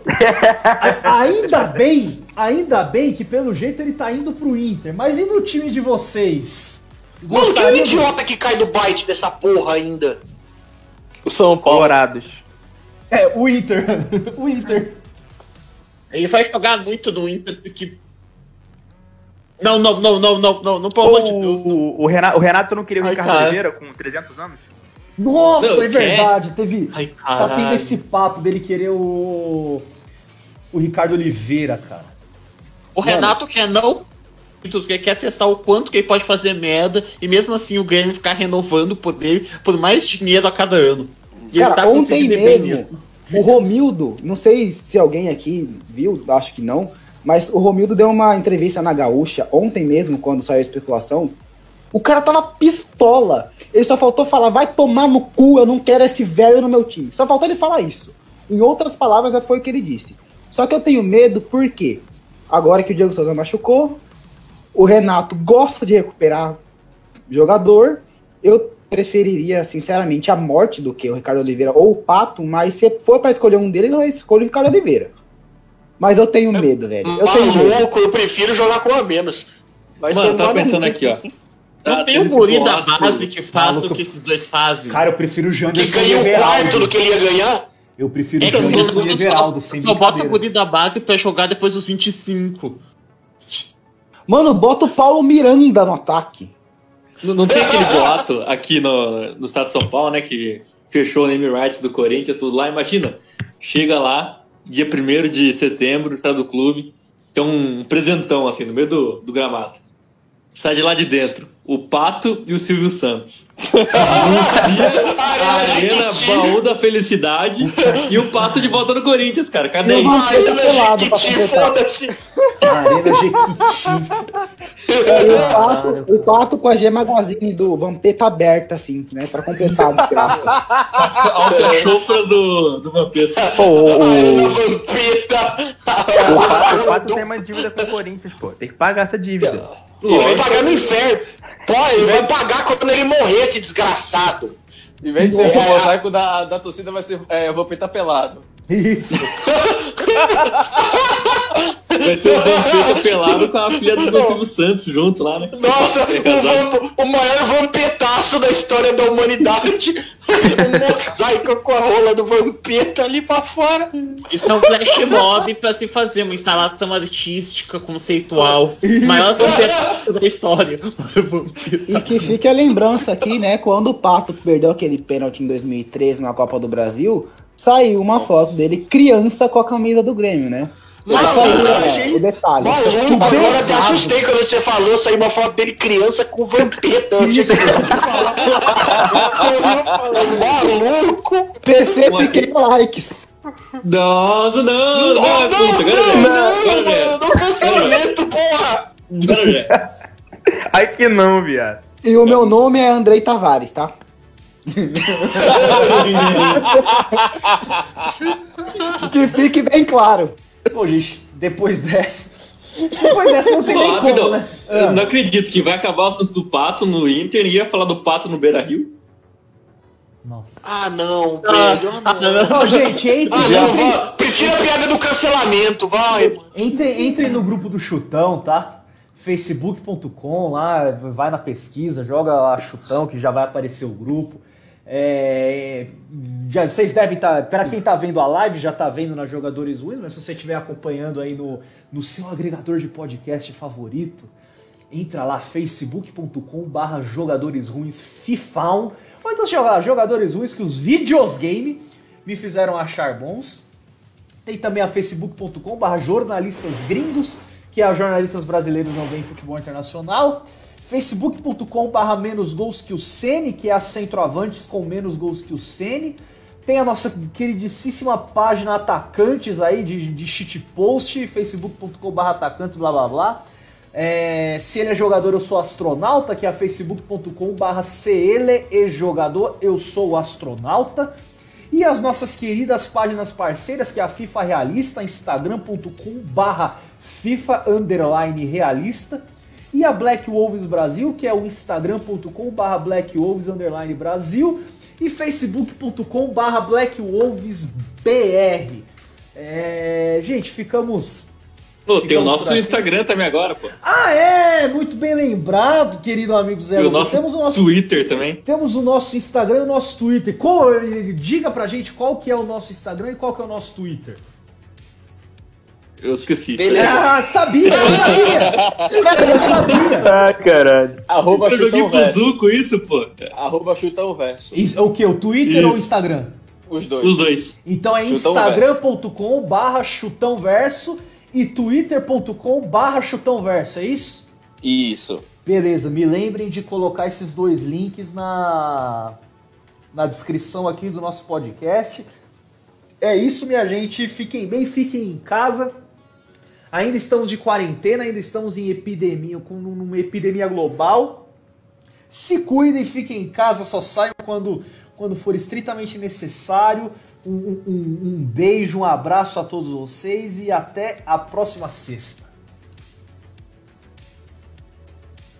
Ainda bem, ainda bem que pelo jeito ele tá indo pro Inter. Mas e no time de vocês? Mano, quem é de- idiota que cai do bite dessa porra ainda? O São Paulo. Colorados. É, o Inter. o Inter. Ele vai jogar muito no Inter porque. Não, não, não, não, não, não, não, pelo amor de Deus. não. O, Renato, o Renato não queria o Ai, Ricardo cara. Oliveira com 300 anos? Nossa, Não, é verdade. Teve. Ai, Tá tendo esse papo dele querer o. O Ricardo Oliveira, cara. O Renato quer não. Ele quer testar o quanto que ele pode fazer merda e mesmo assim o Grêmio ficar renovando por dele por mais dinheiro a cada ano. E Cara, ontem conseguindo ir bem mesmo, o Romildo, não sei se alguém aqui viu, acho que não, mas o Romildo deu uma entrevista na Gaúcha ontem mesmo, quando saiu a especulação. O cara tava pistola. Ele só faltou falar, vai tomar no cu, eu não quero esse velho no meu time. Só faltou ele falar isso. Em outras palavras, foi o que ele disse. Só que eu tenho medo porque agora que o Diego Souza machucou, o Renato gosta de recuperar jogador. Eu preferiria, sinceramente, a morte do que o Ricardo Oliveira ou o Pato, mas se for pra escolher um deles, eu escolho o Ricardo Oliveira. Mas eu tenho medo, velho. Eu tenho medo. Maluco, eu prefiro jogar com a menos. Vai Mano, tava pensando aqui, ó. Não Tá tem um guri da base que faça Maluco. o que esses dois fazem. Cara, eu prefiro o Janderson um quarto do Everaldo. que ele ia ganhar. Eu prefiro o É Janderson e Everaldo, sem Só bota o guri da base pra jogar depois dos 25. Mano, bota o Paulo Miranda no ataque. Não, não tem aquele boato aqui no, no estado de São Paulo, né? Que fechou o name rights do Corinthians, tudo lá. Imagina, chega lá, dia 1 de setembro, estado do clube, tem um presentão assim no meio do, do gramado. Sai de lá de dentro o Pato e o Silvio Santos. Anuncia a Arena Baú da Felicidade e o Pato de volta no Corinthians, cara. Cadê Eu isso? pra é Jequiti, foda-se. Arena Jequiti. É, e o, pato, o pato com a G Magazine do Vampeta aberta, assim, né? Pra completar a desgraça. A alcachofra do, do Vampeta. Pô, o, Arena o, Vampeta. o Pato, o Pato tem uma dívida com o Corinthians, pô. Tem que pagar essa dívida. Ele vai pagar no inferno. Pô, ele vai pagar quando ele morrer, esse desgraçado. Em vez de ser É. o mosaico da, da torcida, vai ser. É, eu vou pintar pelado. Isso. Vai ser o Vampeta pelado com a filha do Silvio Santos junto lá, né? Nossa, o, vamp- o maior vampetaço da história da humanidade. um mosaico com a rola do vampeta ali pra fora. Isso é um flash mob pra se fazer uma instalação artística, conceitual. Maior vampetaço da história. E que fique a lembrança aqui, né? Quando o Pato perdeu aquele pênalti em 2013 na Copa do Brasil, saiu uma foto dele criança com a camisa do Grêmio, né? É, achei o detalhe. Maluco, agora eu até assustei quando você falou, saiu uma foto dele criança com vampeta. Maluco! PC se quer likes. Nossa, não, não, Não, puta, não, é. mano, cancelamento, porra! Agora já. é. Ai que não, viado. E o meu nome é Andrei Tavares, tá? que fique bem claro. Pô, gente, depois dessa. Depois dessa não tem nem como, né? eu não acredito que vai acabar o assunto do Pato no Inter e ia falar do Pato no Beira Rio. Nossa. Ah, não, Ah, velho. ah, não. Gente, entre, Ah, não, entre. Prefiro a piada do cancelamento, vai. entre, entre no grupo do Chutão, tá? facebook.com lá, vai na pesquisa, joga lá Chutão, que já vai aparecer o grupo. É, já, vocês devem estar. para quem tá vendo a live, já tá vendo na Jogadores Ruins, mas se você estiver acompanhando aí no, no seu agregador de podcast favorito, entra lá, facebook.com/barra jogadores ruins Fifão. Ou então chega lá, jogadores ruins que os vídeos game me fizeram achar bons. Tem também a facebook.com/barra jornalistas gringos, que é a jornalistas brasileiros não veem futebol internacional. facebook.com/barra menos gols que o Sene, que é a centroavantes com menos gols que o Sene. Tem a nossa queridíssima página Atacantes aí de, de shitpost, facebook.com/barra atacantes, blá blá blá. É, se ele é jogador, eu sou astronauta, que é facebook.com/barra se ele é jogador, eu sou astronauta. E as nossas queridas páginas parceiras, que é a FIFA Realista, instagram.com/barra FIFA underline realista. E a Black Wolves Brasil, que é o instagram.com/barra Black Wolves underline Brasil e facebook.com/barra Black Wolves BR. É, gente, ficamos Pô, tem o nosso. Instagram também agora, pô. Ah, é! Muito bem lembrado, querido amigo Zé E o nosso, Temos o nosso, Twitter também. temos o nosso Instagram e o nosso Twitter. Qual, diga pra gente qual que é o nosso Instagram e qual que é o nosso Twitter. Eu esqueci. Beleza. Ah, sabia, eu sabia! Eu sabia! Ah, caralho. Arroba Eu joguei chutão pro verso. Zuco isso, pô. Arroba chutão verso. Isso, o que? O Twitter ou o Isso. Instagram? Os dois. Os dois. Então é Chutão instagram.com barra chutãoverso e twitter.com barra chutãoverso, é isso? Isso. Beleza, me lembrem de colocar esses dois links na, na descrição aqui do nosso podcast. É isso, minha gente. Fiquem bem, fiquem em casa. Ainda estamos de quarentena, ainda estamos em epidemia, com numa epidemia global. Se cuidem, fiquem em casa, só saiam quando, quando for estritamente necessário. Um- um- um beijo, um abraço a todos vocês e até a próxima sexta.